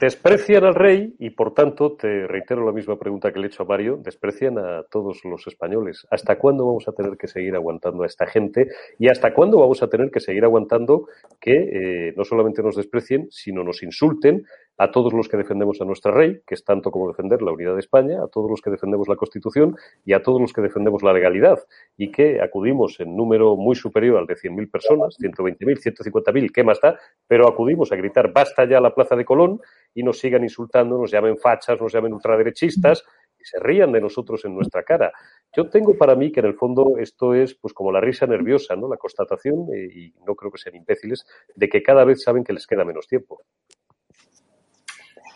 desprecian al rey y, por tanto, te reitero la misma pregunta que le he hecho a Mario, desprecian a todos los españoles. ¿Hasta cuándo vamos a tener que seguir aguantando a esta gente? ¿Y hasta cuándo vamos a tener que seguir aguantando que eh, no solamente nos desprecien, sino nos insulten, a todos los que defendemos a nuestra rey, que es tanto como defender la unidad de España, a todos los que defendemos la Constitución y a todos los que defendemos la legalidad, y que acudimos en número muy superior al de 100.000 personas, 120.000, 150.000, ¿qué más da? Pero acudimos a gritar basta ya a la Plaza de Colón y nos sigan insultando, nos llamen fachas, nos llamen ultraderechistas y se rían de nosotros en nuestra cara. Yo tengo para mí que en el fondo esto es pues como la risa nerviosa, ¿no? La constatación, eh, y no creo que sean imbéciles, de que cada vez saben que les queda menos tiempo.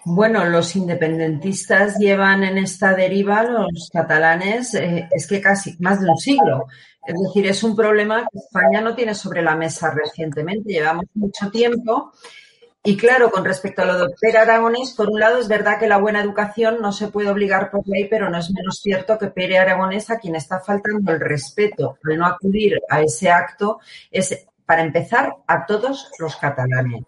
Bueno, los independentistas llevan en esta deriva, los catalanes, eh, es que casi más de un siglo. Es decir, es un problema que España no tiene sobre la mesa recientemente, llevamos mucho tiempo. Y claro, con respecto a lo de Pere Aragonés, por un lado es verdad que la buena educación no se puede obligar por ley, pero no es menos cierto que Pere Aragonés, a quien está faltando el respeto al no acudir a ese acto, es, para empezar, a todos los catalanes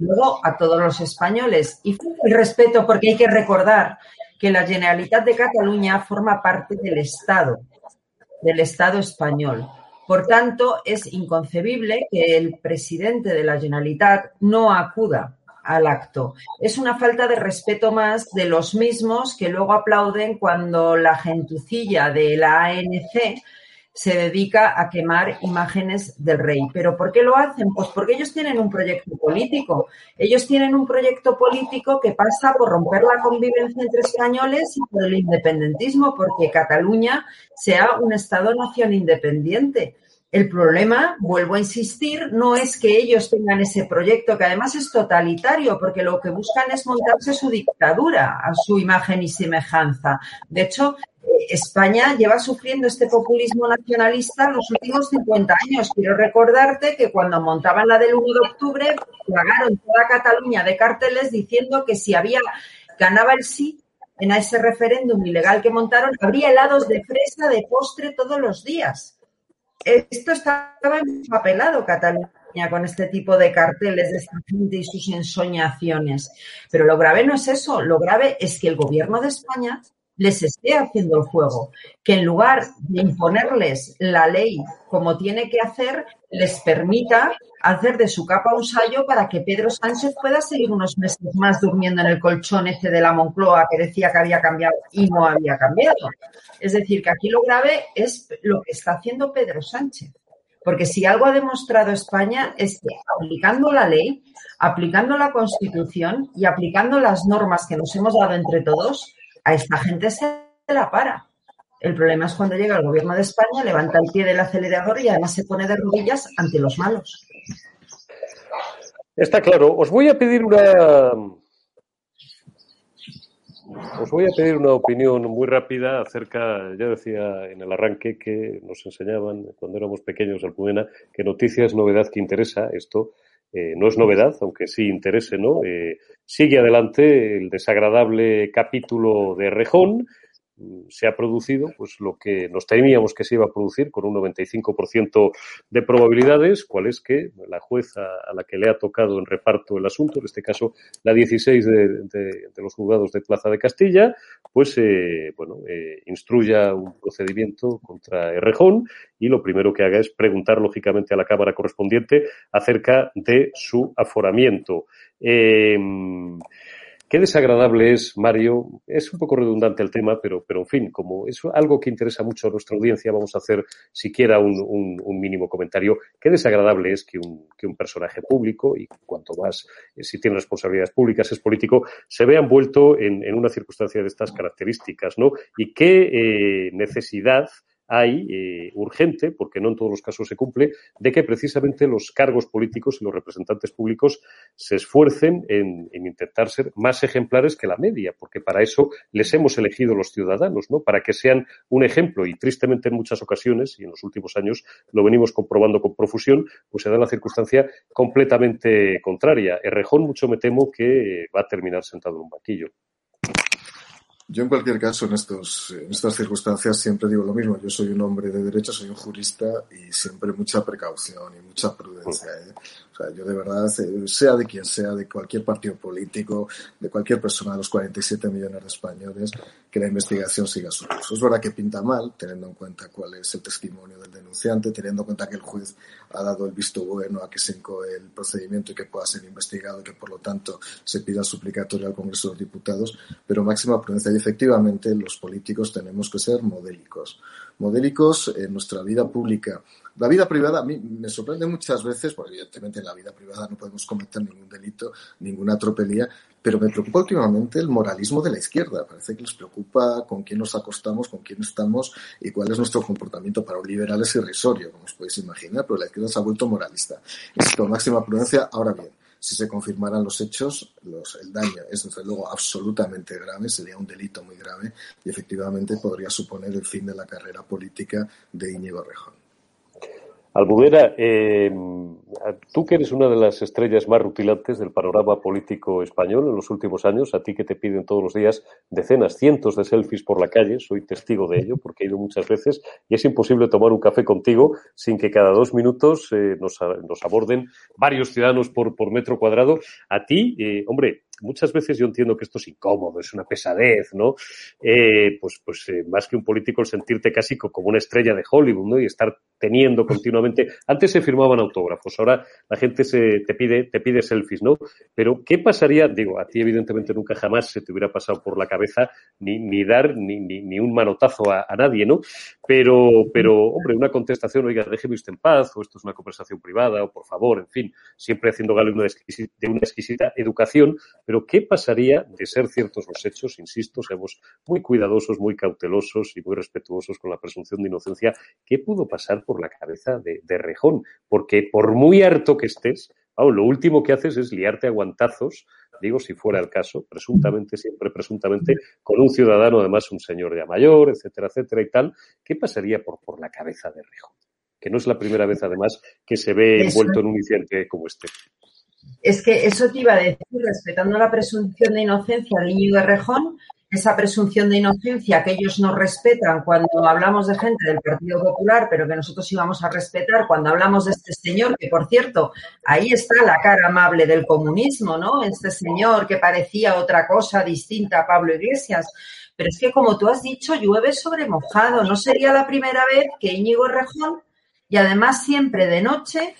luego a todos los españoles. Y el respeto, porque hay que recordar que la Generalitat de Cataluña forma parte del Estado, del Estado español. Por tanto, es inconcebible que el presidente de la Generalitat no acuda al acto. Es una falta de respeto más de los mismos que luego aplauden cuando la gentucilla de la ANC se dedica a quemar imágenes del rey. ¿Pero por qué lo hacen? Pues porque ellos tienen un proyecto político. Ellos tienen un proyecto político que pasa por romper la convivencia entre españoles y por el independentismo, porque Cataluña sea un Estado-nación independiente. El problema, vuelvo a insistir, no es que ellos tengan ese proyecto, que además es totalitario, porque lo que buscan es montarse su dictadura a su imagen y semejanza. De hecho, eh, España lleva sufriendo este populismo nacionalista los últimos 50 años. Quiero recordarte que cuando montaban la del 1 de octubre, plagaron toda Cataluña de carteles diciendo que si había ganaba el sí en ese referéndum ilegal que montaron, habría helados de fresa de postre todos los días. Esto estaba empapelado Cataluña con este tipo de carteles de esta gente y sus ensoñaciones. Pero lo grave no es eso, lo grave es que el gobierno de España les esté haciendo el juego, que en lugar de imponerles la ley como tiene que hacer, les permita hacer de su capa un sallo para que Pedro Sánchez pueda seguir unos meses más durmiendo en el colchón ese de la Moncloa que decía que había cambiado y no había cambiado. Es decir, que aquí lo grave es lo que está haciendo Pedro Sánchez. Porque si algo ha demostrado España es que aplicando la ley, aplicando la Constitución y aplicando las normas que nos hemos dado entre todos, a esta gente se la para. El problema es cuando llega el gobierno de España, levanta el pie del acelerador y además se pone de rodillas ante los malos. Está claro. Os voy a pedir una. Os voy a pedir una opinión muy rápida acerca, ya decía en el arranque que nos enseñaban cuando éramos pequeños, Alpudena, que noticia es novedad que interesa. Esto eh, no es novedad, aunque sí interese, ¿no? Eh, sigue adelante el desagradable capítulo de Rejón. Mm, se ha producido pues lo que nos temíamos que se iba a producir con un 95% de probabilidades, cuál es que la jueza a la que le ha tocado en reparto el asunto, en este caso la 16 de, los juzgados de Plaza de Castilla, pues eh, bueno, instruya un procedimiento contra Rejón y lo primero que haga es preguntar lógicamente a la Cámara correspondiente acerca de su aforamiento. Em, qué desagradable es, Mario, es un poco redundante el tema, pero, pero en fin, como es algo que interesa mucho a nuestra audiencia, vamos a hacer siquiera un, mínimo comentario. Qué desagradable es que un, que un personaje público, y cuanto más eh, si tiene responsabilidades públicas es político, se vea envuelto en, una circunstancia de estas características, ¿no? Y qué eh, necesidad hay eh, urgente, porque no en todos los casos se cumple, de que precisamente los cargos políticos y los representantes públicos se esfuercen en, en intentar ser más ejemplares que la media, porque para eso les hemos elegido los ciudadanos, ¿no? Para que sean un ejemplo y tristemente en muchas ocasiones y en los últimos años lo venimos comprobando con profusión, pues se da la circunstancia completamente contraria. Errejón mucho me temo que va a terminar sentado en un banquillo. Yo, en cualquier caso, en, estos, en estas circunstancias siempre digo lo mismo. Yo soy un hombre de derecho, soy un jurista y siempre mucha precaución y mucha prudencia. ¿eh? Yo de verdad, sea de quien sea, de cualquier partido político, de cualquier persona de los 47 millones de españoles, que la investigación siga su curso. Es verdad que pinta mal, teniendo en cuenta cuál es el testimonio del denunciante, teniendo en cuenta que el juez ha dado el visto bueno a que se incoe el procedimiento y que pueda ser investigado y que, por lo tanto, se pida suplicatorio al Congreso de los Diputados, pero máxima prudencia efectivamente los políticos tenemos que ser modélicos. Modélicos en nuestra vida pública. La vida privada a mí me sorprende muchas veces, porque evidentemente en la vida privada no podemos cometer ningún delito, ninguna tropelía, pero me preocupa últimamente el moralismo de la izquierda. Parece que les preocupa con quién nos acostamos, con quién estamos y cuál es nuestro comportamiento. Para un liberal es irrisorio, como os podéis imaginar, pero la izquierda se ha vuelto moralista. Esto, máxima prudencia. Ahora bien, si se confirmaran los hechos, los, el daño es desde luego absolutamente grave, sería un delito muy grave y efectivamente podría suponer el fin de la carrera política de Íñigo Rejón. Albudera, eh, tú que eres una de las estrellas más rutilantes del panorama político español en los últimos años, a ti que te piden todos los días decenas, cientos de selfies por la calle, soy testigo de ello porque he ido muchas veces y es imposible tomar un café contigo sin que cada dos minutos eh, nos, nos, aborden varios ciudadanos por, por metro cuadrado. A ti, eh, hombre, muchas veces yo entiendo que esto es incómodo, es una pesadez, ¿no? Eh, pues pues eh, más que un político el sentirte casi como una estrella de Hollywood, ¿no? Y estar teniendo continuamente. Antes se firmaban autógrafos, ahora la gente se te pide te pide selfies, ¿no? Pero qué pasaría, digo, a ti evidentemente nunca jamás se te hubiera pasado por la cabeza ni, ni dar ni, ni, ni un manotazo a, a, nadie, ¿no? Pero pero hombre, una contestación, oiga, déjeme usted en paz, o esto es una conversación privada, o por favor, en fin, siempre haciendo gala de una exquisita educación, pero ¿qué pasaría de ser ciertos los hechos? Insisto, seamos muy cuidadosos, muy cautelosos y muy respetuosos con la presunción de inocencia. ¿Qué pudo pasar por la cabeza de, de Rejón? Porque por muy harto que estés, lo último que haces es liarte a guantazos, digo si fuera el caso, presuntamente, siempre presuntamente, con un ciudadano, además un señor ya mayor, etcétera, etcétera y tal. ¿Qué pasaría por, por la cabeza de Rejón? Que no es la primera vez, además, que se ve envuelto en un incidente como este. Es que eso te iba a decir, respetando la presunción de inocencia del niño de Rejón, esa presunción de inocencia que ellos no respetan cuando hablamos de gente del Partido Popular, pero que nosotros íbamos a respetar cuando hablamos de este señor, que por cierto, ahí está la cara amable del comunismo, ¿no? Este señor que parecía otra cosa distinta a Pablo Iglesias. Pero es que, como tú has dicho, llueve sobre mojado. No sería la primera vez que Íñigo Rejón, y además siempre de noche,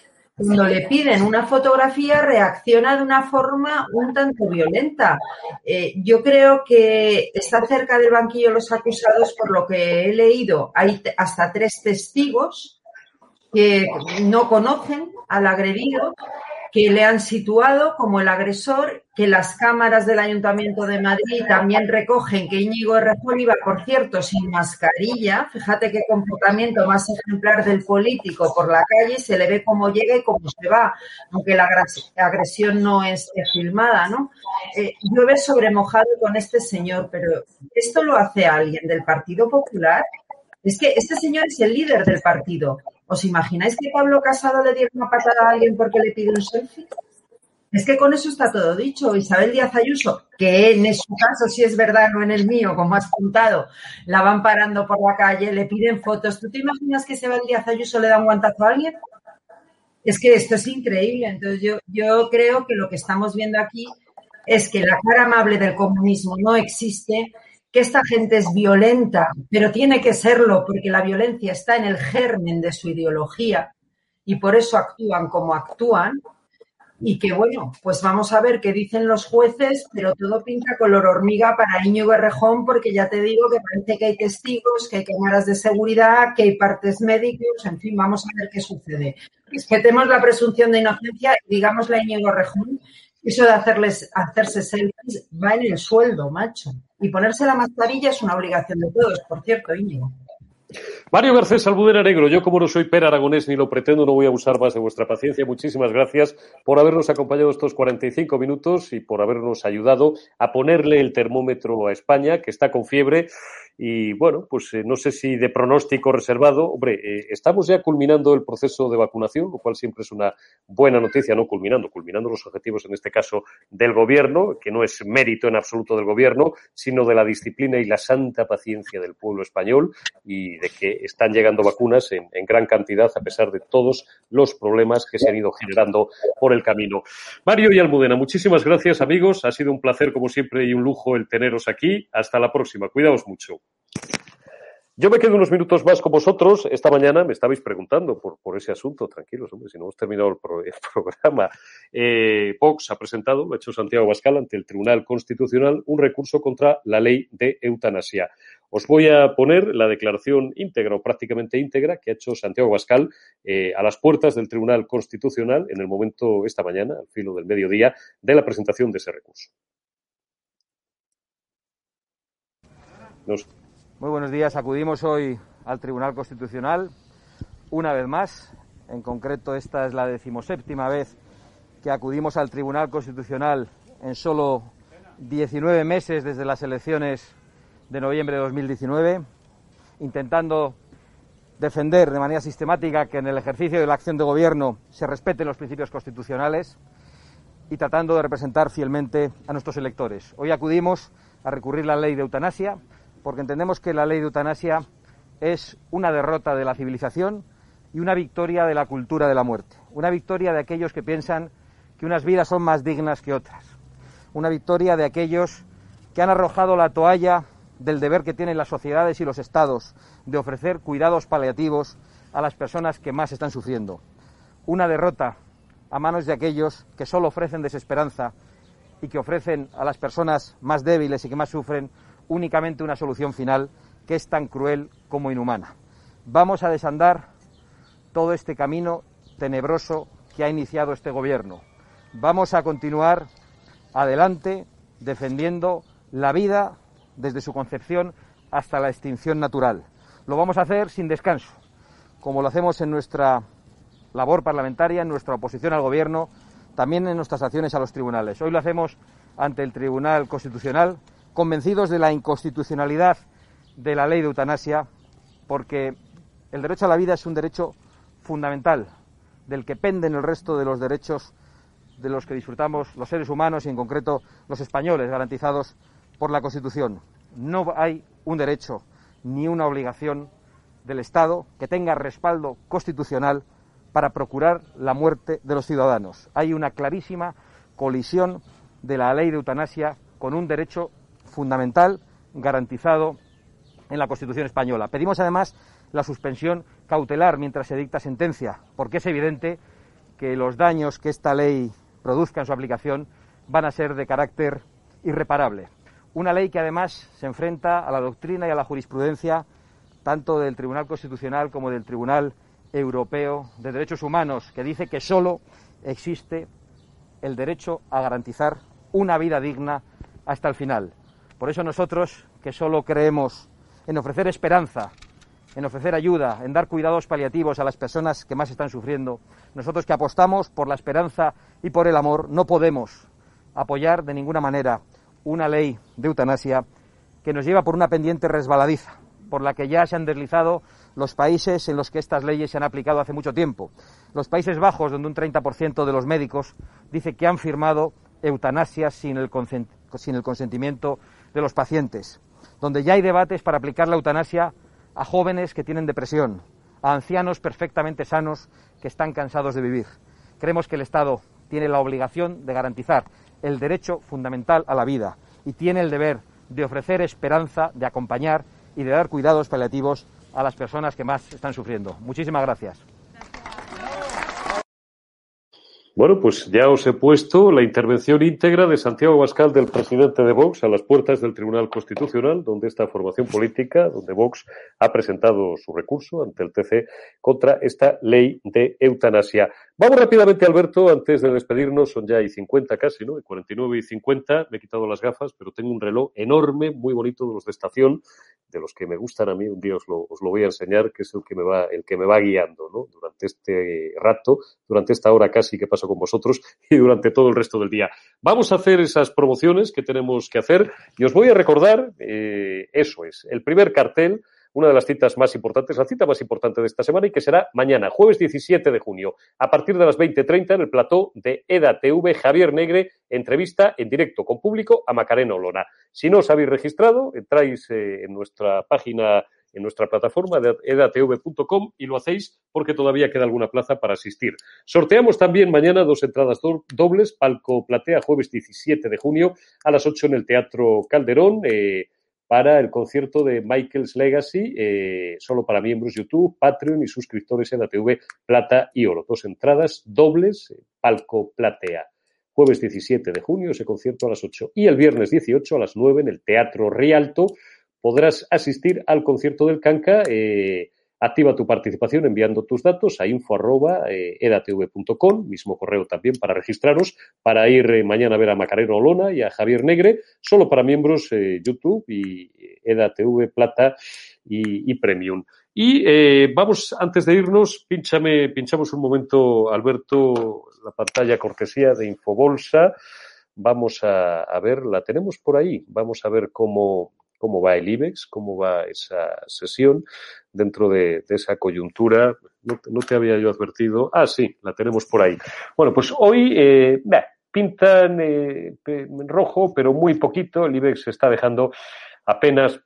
cuando le piden una fotografía reacciona de una forma un tanto violenta. Eh, yo creo que está cerca del banquillo los acusados, por lo que he leído, hay hasta tres testigos que no conocen al agredido que le han situado como el agresor, que las cámaras del Ayuntamiento de Madrid también recogen que Íñigo Errejón iba, por cierto, sin mascarilla. Fíjate qué comportamiento más ejemplar del político por la calle, se le ve cómo llega y cómo se va, aunque la agresión no esté filmada, ¿no? Eh, llueve sobre mojado con este señor, pero ¿esto lo hace alguien del Partido Popular? Es que este señor es el líder del partido. ¿Os imagináis que Pablo Casado le diera una patada a alguien porque le pide un selfie? Es que con eso está todo dicho. Isabel Díaz Ayuso, que en su caso, si es verdad, no en el mío, como has contado, la van parando por la calle, le piden fotos. ¿Tú te imaginas que Isabel Díaz Ayuso le da un guantazo a alguien? Es que esto es increíble. Entonces yo, yo creo que lo que estamos viendo aquí es que la cara amable del comunismo no existe que esta gente es violenta, pero tiene que serlo porque la violencia está en el germen de su ideología y por eso actúan como actúan. Y que bueno, pues vamos a ver qué dicen los jueces, pero todo pinta color hormiga para Íñigo Errejón, porque ya te digo que parece que hay testigos, que hay cámaras de seguridad, que hay partes médicos, en fin, vamos a ver qué sucede. Respetemos la presunción de inocencia y digámosle a Íñigo Errejón eso de hacerles, hacerse selfies va en el sueldo, macho. Y ponerse la mascarilla es una obligación de todos, por cierto, Íñigo. Mario Garcés Almudena Negro, yo como no soy Per Aragonés ni lo pretendo, no voy a abusar más de vuestra paciencia. Muchísimas gracias por habernos acompañado estos 45 minutos y por habernos ayudado a ponerle el termómetro a España, que está con fiebre y bueno, pues eh, no sé si de pronóstico reservado. Hombre, eh, estamos ya culminando el proceso de vacunación, lo cual siempre es una buena noticia, no culminando, culminando los objetivos, en este caso, del gobierno, que no es mérito en absoluto del gobierno, sino de la disciplina y la santa paciencia del pueblo español y de que están llegando vacunas en, en gran cantidad a pesar de todos los problemas que se han ido generando por el camino. Mario y Almudena, muchísimas gracias, amigos. Ha sido un placer, como siempre, y un lujo el teneros aquí. Hasta la próxima. Cuidaos mucho. Yo me quedo unos minutos más con vosotros. Esta mañana me estabais preguntando por, ese asunto. Tranquilos, hombre, si no hemos terminado el (laughs) programa. Eh, Vox ha presentado, lo ha hecho Santiago Bascal ante el Tribunal Constitucional, un recurso contra la ley de eutanasia. Os voy a poner la declaración íntegra o prácticamente íntegra que ha hecho Santiago Bascal eh, a las puertas del Tribunal Constitucional en el momento, esta mañana, al filo del mediodía, de la presentación de ese recurso. Nos Muy buenos días. Acudimos hoy al Tribunal Constitucional una vez más. En concreto, esta es la decimoséptima vez que acudimos al Tribunal Constitucional en solo 19 meses desde las elecciones de noviembre de 2019, intentando defender de manera sistemática que en el ejercicio de la acción de gobierno se respeten los principios constitucionales y tratando de representar fielmente a nuestros electores. Hoy acudimos a recurrir la ley de eutanasia porque entendemos que la ley de eutanasia es una derrota de la civilización y una victoria de la cultura de la muerte. Una victoria de aquellos que piensan que unas vidas son más dignas que otras. Una victoria de aquellos que han arrojado la toalla del deber que tienen las sociedades y los estados de ofrecer cuidados paliativos a las personas que más están sufriendo. Una derrota a manos de aquellos que solo ofrecen desesperanza y que ofrecen a las personas más débiles y que más sufren únicamente una solución final que es tan cruel como inhumana. Vamos a desandar todo este camino tenebroso que ha iniciado este gobierno. Vamos a continuar adelante defendiendo la vida desde su concepción hasta la extinción natural. Lo vamos a hacer sin descanso, como lo hacemos en nuestra labor parlamentaria, en nuestra oposición al Gobierno, también en nuestras acciones a los tribunales. Hoy lo hacemos ante el Tribunal Constitucional, convencidos de la inconstitucionalidad de la ley de eutanasia, porque el derecho a la vida es un derecho fundamental, del que penden el resto de los derechos de los que disfrutamos los seres humanos y en concreto los españoles, garantizados por la Constitución. No hay un derecho ni una obligación del Estado que tenga respaldo constitucional para procurar la muerte de los ciudadanos. Hay una clarísima colisión de la ley de eutanasia con un derecho fundamental garantizado en la Constitución española. Pedimos además la suspensión cautelar mientras se dicta sentencia, porque es evidente que los daños que esta ley produzca en su aplicación van a ser de carácter irreparable. Una ley que además se enfrenta a la doctrina y a la jurisprudencia tanto del Tribunal Constitucional como del Tribunal Europeo de Derechos Humanos, que dice que solo existe el derecho a garantizar una vida digna hasta el final. Por eso nosotros, que solo creemos en ofrecer esperanza, en ofrecer ayuda, en dar cuidados paliativos a las personas que más están sufriendo, nosotros que apostamos por la esperanza y por el amor, no podemos apoyar de ninguna manera una ley de eutanasia que nos lleva por una pendiente resbaladiza, por la que ya se han deslizado los países en los que estas leyes se han aplicado hace mucho tiempo. Los Países Bajos, donde un 30% de los médicos dice que han firmado eutanasia sin el, consentimiento de los pacientes. Donde ya hay debates para aplicar la eutanasia a jóvenes que tienen depresión, a ancianos perfectamente sanos que están cansados de vivir. Creemos que el Estado tiene la obligación de garantizar el derecho fundamental a la vida y tiene el deber de ofrecer esperanza, de acompañar y de dar cuidados paliativos a las personas que más están sufriendo. Muchísimas gracias. Bueno, pues ya os he puesto la intervención íntegra de Santiago Bascal, del presidente de Vox, a las puertas del Tribunal Constitucional, donde esta formación política, donde Vox ha presentado su recurso ante el TC contra esta ley de eutanasia. Vamos rápidamente, Alberto, antes de despedirnos, son ya y 50 casi, ¿no? 49 y 50, me he quitado las gafas, pero tengo un reloj enorme, muy bonito, de los de estación, de los que me gustan a mí, un día os lo, os lo voy a enseñar, que es el que me va, el que me va guiando, ¿no? Durante este rato, durante esta hora casi que con vosotros y durante todo el resto del día. Vamos a hacer esas promociones que tenemos que hacer y os voy a recordar, eh, eso es, el primer cartel, una de las citas más importantes, la cita más importante de esta semana y que será mañana, jueves 17 de junio, a partir de las 20.30 en el plató de EDA TV Javier Negre, entrevista en directo con público a Macarena Olona. Si no os habéis registrado, entráis eh, en nuestra página en nuestra plataforma de edatv.com y lo hacéis porque todavía queda alguna plaza para asistir. Sorteamos también mañana dos entradas do dobles, Palco Platea, jueves 17 de junio a las 8 en el Teatro Calderón. Eh, para el concierto de Michael's Legacy, eh, solo para miembros YouTube, Patreon y suscriptores en ATV Plata y Oro. Dos entradas dobles, eh, Palco Platea. Jueves 17 de junio, ese concierto a las 8. Y el viernes 18 a las 9 en el Teatro Rialto podrás asistir al concierto del Canca. Eh, activa tu participación enviando tus datos a info.edatv.com, mismo correo también para registraros, para ir eh, mañana a ver a Macareno Olona y a Javier Negre, solo para miembros eh, YouTube y EDATV Plata y, Premium. Y eh, vamos, antes de irnos, pinchame, pinchamos un momento, Alberto, la pantalla cortesía de Infobolsa. Vamos a, a ver, la tenemos por ahí. Vamos a ver cómo, cómo va el IBEX, cómo va esa sesión dentro de, esa coyuntura. No, te había yo advertido. Ah, sí, la tenemos por ahí. Bueno, pues hoy eh, bah, pintan eh, rojo, pero muy poquito. El IBEX está dejando apenas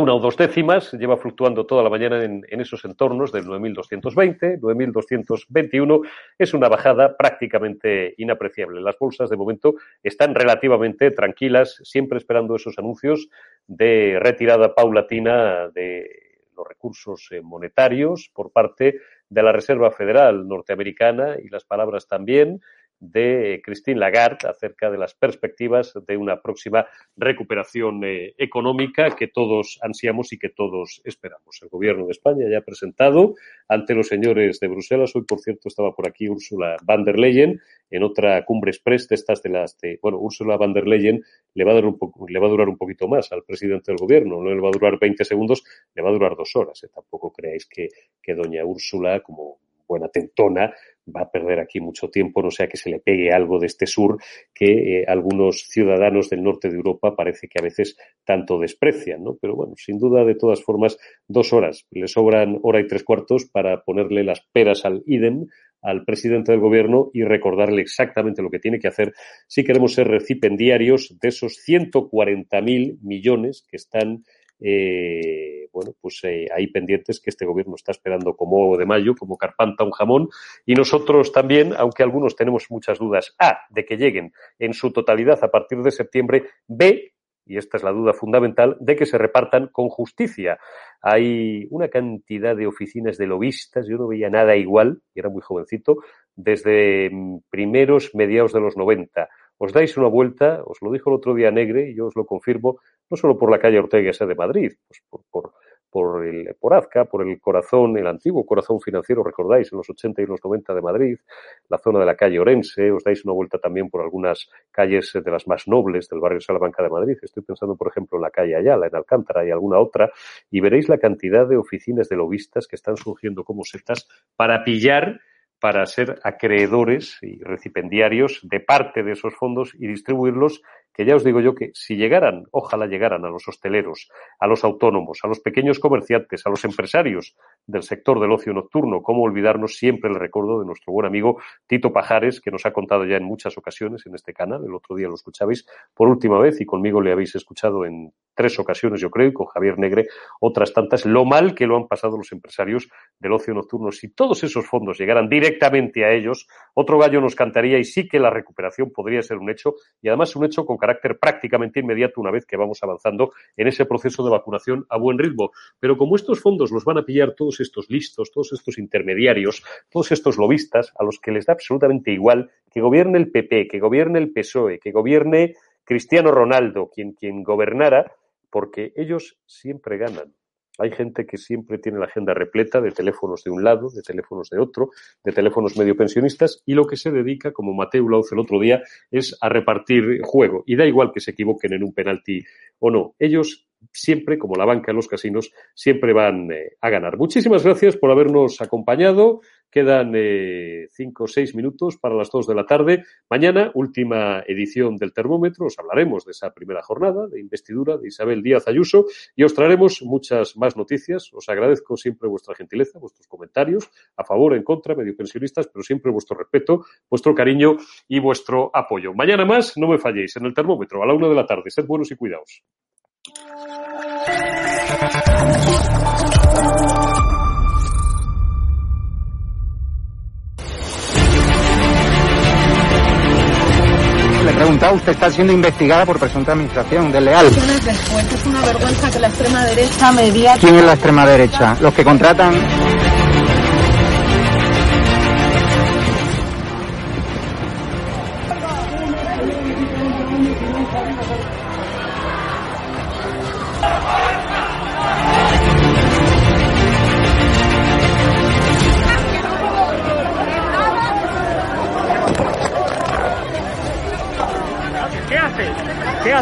una o dos décimas, lleva fluctuando toda la mañana en, esos entornos del 9.220, 9.221. Es una bajada prácticamente inapreciable. Las bolsas de momento están relativamente tranquilas, siempre esperando esos anuncios de retirada paulatina de los recursos eh, monetarios por parte de la Reserva Federal norteamericana y las palabras también de Christine Lagarde acerca de las perspectivas de una próxima recuperación eh, económica que todos ansiamos y que todos esperamos. El Gobierno de España ya ha presentado ante los señores de Bruselas, hoy por cierto estaba por aquí Ursula van der Leyen en otra cumbre express de estas de las de, bueno, Ursula van der Leyen le va a, dar un poco, le va a durar un poquito más al presidente del gobierno, no le va a durar 20 segundos, le va a durar dos horas. ¿eh? Tampoco creáis que, que doña Úrsula, como buena tentona, va a perder aquí mucho tiempo, no sea que se le pegue algo de este sur que eh, algunos ciudadanos del norte de Europa parece que a veces tanto desprecian, ¿no? Pero bueno, sin duda, de todas formas, dos horas. Le sobran hora y tres cuartos para ponerle las peras al idem al presidente del gobierno y recordarle exactamente lo que tiene que hacer si queremos ser recipendiarios de esos 140.000 millones que están eh, bueno, pues eh, hay pendientes que este gobierno está esperando como de mayo, como carpanta un jamón, y nosotros también, aunque algunos tenemos muchas dudas, A, de que lleguen en su totalidad a partir de septiembre, B, y esta es la duda fundamental, de que se repartan con justicia. Hay una cantidad de oficinas de lobistas, yo no veía nada igual, y era muy jovencito, desde primeros, mediados de los 90 os dais una vuelta, os lo dijo el otro día Negre y yo os lo confirmo, no solo por la calle Ortega esa de Madrid, pues por, por, por, el, por Azca, por el corazón, el antiguo corazón financiero, recordáis, en los 80 y los 90 de Madrid, la zona de la calle Orense, os dais una vuelta también por algunas calles de las más nobles del barrio Salamanca de Madrid. Estoy pensando, por ejemplo, en la calle Ayala, en Alcántara y alguna otra, y veréis la cantidad de oficinas de lobistas que están surgiendo como setas para pillar para ser acreedores y recipendiarios de parte de esos fondos y distribuirlos, que ya os digo yo que si llegaran, ojalá llegaran a los hosteleros, a los autónomos, a los pequeños comerciantes, a los empresarios del sector del ocio nocturno, cómo olvidarnos siempre el recuerdo de nuestro buen amigo Tito Pajares, que nos ha contado ya en muchas ocasiones en este canal, el otro día lo escuchabais por última vez y conmigo le habéis escuchado en tres ocasiones, yo creo, y con Javier Negre otras tantas, lo mal que lo han pasado los empresarios del ocio nocturno. Si todos esos fondos llegaran directamente a ellos, otro gallo nos cantaría y sí que la recuperación podría ser un hecho, y además un hecho con carácter prácticamente inmediato una vez que vamos avanzando en ese proceso de vacunación a buen ritmo. Pero como estos fondos los van a pillar todos estos listos, todos estos intermediarios, todos estos lobistas, a los que les da absolutamente igual que gobierne el PP, que gobierne el PSOE, que gobierne Cristiano Ronaldo, quien, quien gobernara, porque ellos siempre ganan. Hay gente que siempre tiene la agenda repleta de teléfonos de un lado, de teléfonos de otro, de teléfonos medio pensionistas y lo que se dedica, como Mateo Lauz el otro día, es a repartir juego. Y da igual que se equivoquen en un penalti o no. Ellos siempre, como la banca en los casinos, siempre van eh, a ganar. Muchísimas gracias por habernos acompañado. Quedan eh, cinco o seis minutos para las dos de la tarde. Mañana, última edición del termómetro. Os hablaremos de esa primera jornada de investidura de Isabel Díaz Ayuso y os traeremos muchas más noticias. Os agradezco siempre vuestra gentileza, vuestros comentarios, a favor, en contra, medio pensionistas, pero siempre vuestro respeto, vuestro cariño y vuestro apoyo. Mañana más, no me falléis en el termómetro a la una de la tarde. Sed buenos y cuidaos. Preguntado, usted está siendo investigada por presunta administración desleal. Es una vergüenza que la extrema derecha media. ¿Quién es la extrema derecha? Los que contratan.